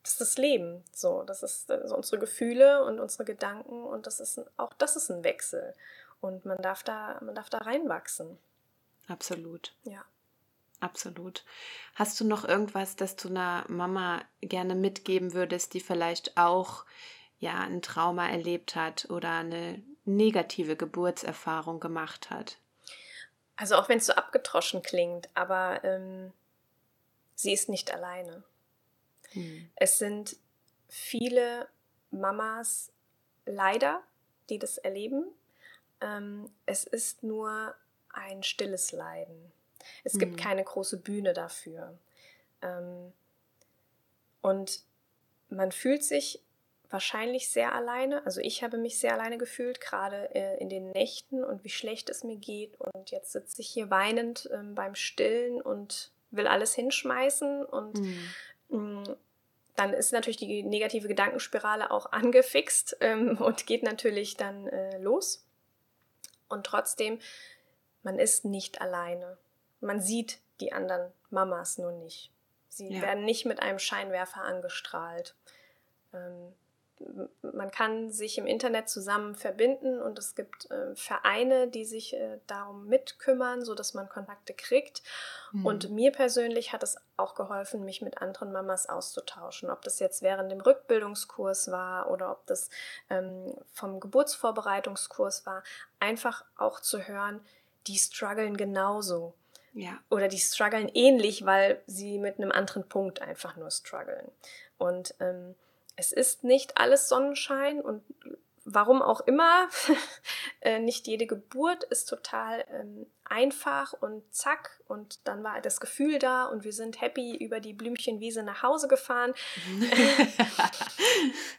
das ist das Leben. So, das ist also unsere Gefühle und unsere Gedanken und das ist ein, auch das ist ein Wechsel. Und man darf da, man darf da reinwachsen. Absolut. Ja. Absolut. Hast du noch irgendwas, das du einer Mama gerne mitgeben würdest, die vielleicht auch ja ein Trauma erlebt hat oder eine negative Geburtserfahrung gemacht hat? Also auch wenn es so abgetroschen klingt, aber ähm, sie ist nicht alleine. Hm. Es sind viele Mamas leider, die das erleben. Ähm, es ist nur ein stilles Leiden. Es mhm. gibt keine große Bühne dafür. Ähm, und man fühlt sich wahrscheinlich sehr alleine. Also ich habe mich sehr alleine gefühlt, gerade äh, in den Nächten und wie schlecht es mir geht. Und jetzt sitze ich hier weinend ähm, beim Stillen und will alles hinschmeißen. Und mhm. mh, dann ist natürlich die negative Gedankenspirale auch angefixt ähm, und geht natürlich dann äh, los. Und trotzdem, man ist nicht alleine man sieht die anderen Mamas nur nicht. Sie ja. werden nicht mit einem Scheinwerfer angestrahlt. Ähm, man kann sich im Internet zusammen verbinden und es gibt äh, Vereine, die sich äh, darum mitkümmern, sodass man Kontakte kriegt. Mhm. Und mir persönlich hat es auch geholfen, mich mit anderen Mamas auszutauschen. Ob das jetzt während dem Rückbildungskurs war oder ob das ähm, vom Geburtsvorbereitungskurs war, einfach auch zu hören, die strugglen genauso. Ja. Oder die strugglen ähnlich, weil sie mit einem anderen Punkt einfach nur strugglen. Und ähm, es ist nicht alles Sonnenschein und warum auch immer, äh, nicht jede Geburt ist total ähm, einfach und zack und dann war das Gefühl da und wir sind happy über die Blümchenwiese nach Hause gefahren.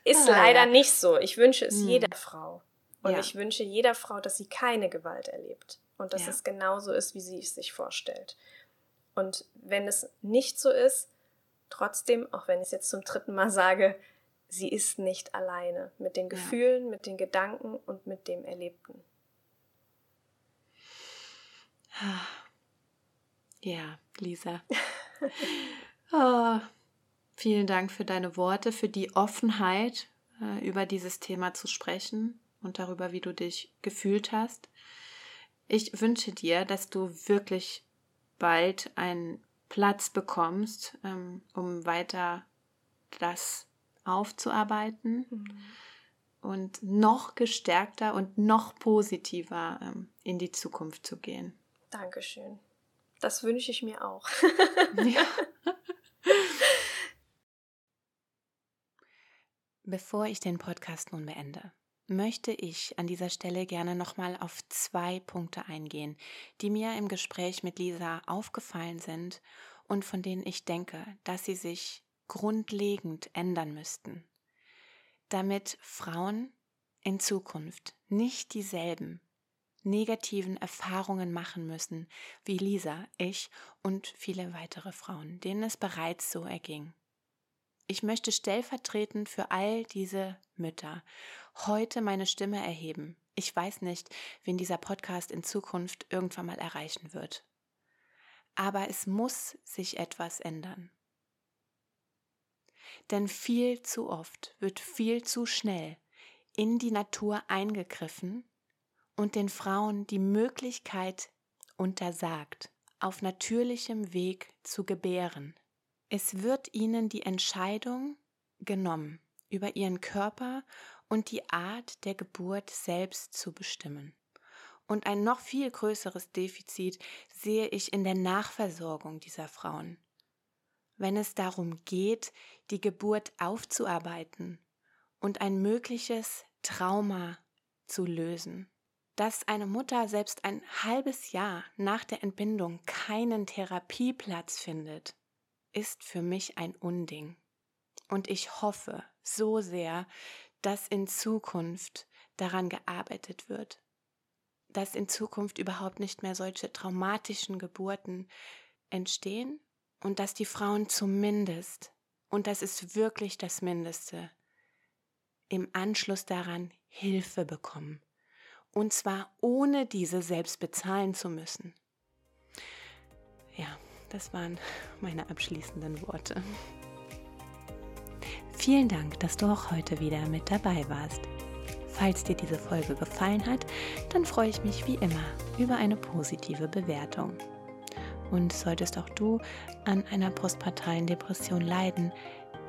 ist ah, leider ja. nicht so. Ich wünsche es hm. jeder Frau. Und ja. ich wünsche jeder Frau, dass sie keine Gewalt erlebt und dass ja. es genauso ist, wie sie es sich vorstellt. Und wenn es nicht so ist, trotzdem, auch wenn ich es jetzt zum dritten Mal sage, sie ist nicht alleine mit den Gefühlen, ja. mit den Gedanken und mit dem Erlebten. Ja, Lisa. oh, vielen Dank für deine Worte, für die Offenheit, äh, über dieses Thema zu sprechen und darüber, wie du dich gefühlt hast. Ich wünsche dir, dass du wirklich bald einen Platz bekommst, ähm, um weiter das aufzuarbeiten mhm. und noch gestärkter und noch positiver ähm, in die Zukunft zu gehen. Dankeschön. Das wünsche ich mir auch. ja. Bevor ich den Podcast nun beende, möchte ich an dieser Stelle gerne nochmal auf zwei Punkte eingehen, die mir im Gespräch mit Lisa aufgefallen sind und von denen ich denke, dass sie sich grundlegend ändern müssten, damit Frauen in Zukunft nicht dieselben negativen Erfahrungen machen müssen wie Lisa, ich und viele weitere Frauen, denen es bereits so erging. Ich möchte stellvertretend für all diese Mütter heute meine Stimme erheben. Ich weiß nicht, wen dieser Podcast in Zukunft irgendwann mal erreichen wird. Aber es muss sich etwas ändern. Denn viel zu oft wird viel zu schnell in die Natur eingegriffen und den Frauen die Möglichkeit untersagt, auf natürlichem Weg zu gebären. Es wird ihnen die Entscheidung genommen, über ihren Körper und die Art der Geburt selbst zu bestimmen. Und ein noch viel größeres Defizit sehe ich in der Nachversorgung dieser Frauen. Wenn es darum geht, die Geburt aufzuarbeiten und ein mögliches Trauma zu lösen. Dass eine Mutter selbst ein halbes Jahr nach der Entbindung keinen Therapieplatz findet, ist für mich ein Unding. Und ich hoffe so sehr, dass in Zukunft daran gearbeitet wird, dass in Zukunft überhaupt nicht mehr solche traumatischen Geburten entstehen und dass die Frauen zumindest, und das ist wirklich das Mindeste, im Anschluss daran Hilfe bekommen. Und zwar ohne diese selbst bezahlen zu müssen. Ja, das waren meine abschließenden Worte. Vielen Dank, dass du auch heute wieder mit dabei warst. Falls dir diese Folge gefallen hat, dann freue ich mich wie immer über eine positive Bewertung. Und solltest auch du an einer postpartalen Depression leiden,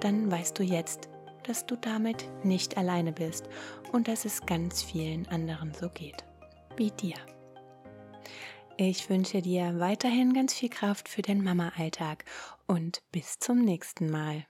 dann weißt du jetzt, dass du damit nicht alleine bist und dass es ganz vielen anderen so geht. Wie dir. Ich wünsche dir weiterhin ganz viel Kraft für den Mama-Alltag und bis zum nächsten Mal.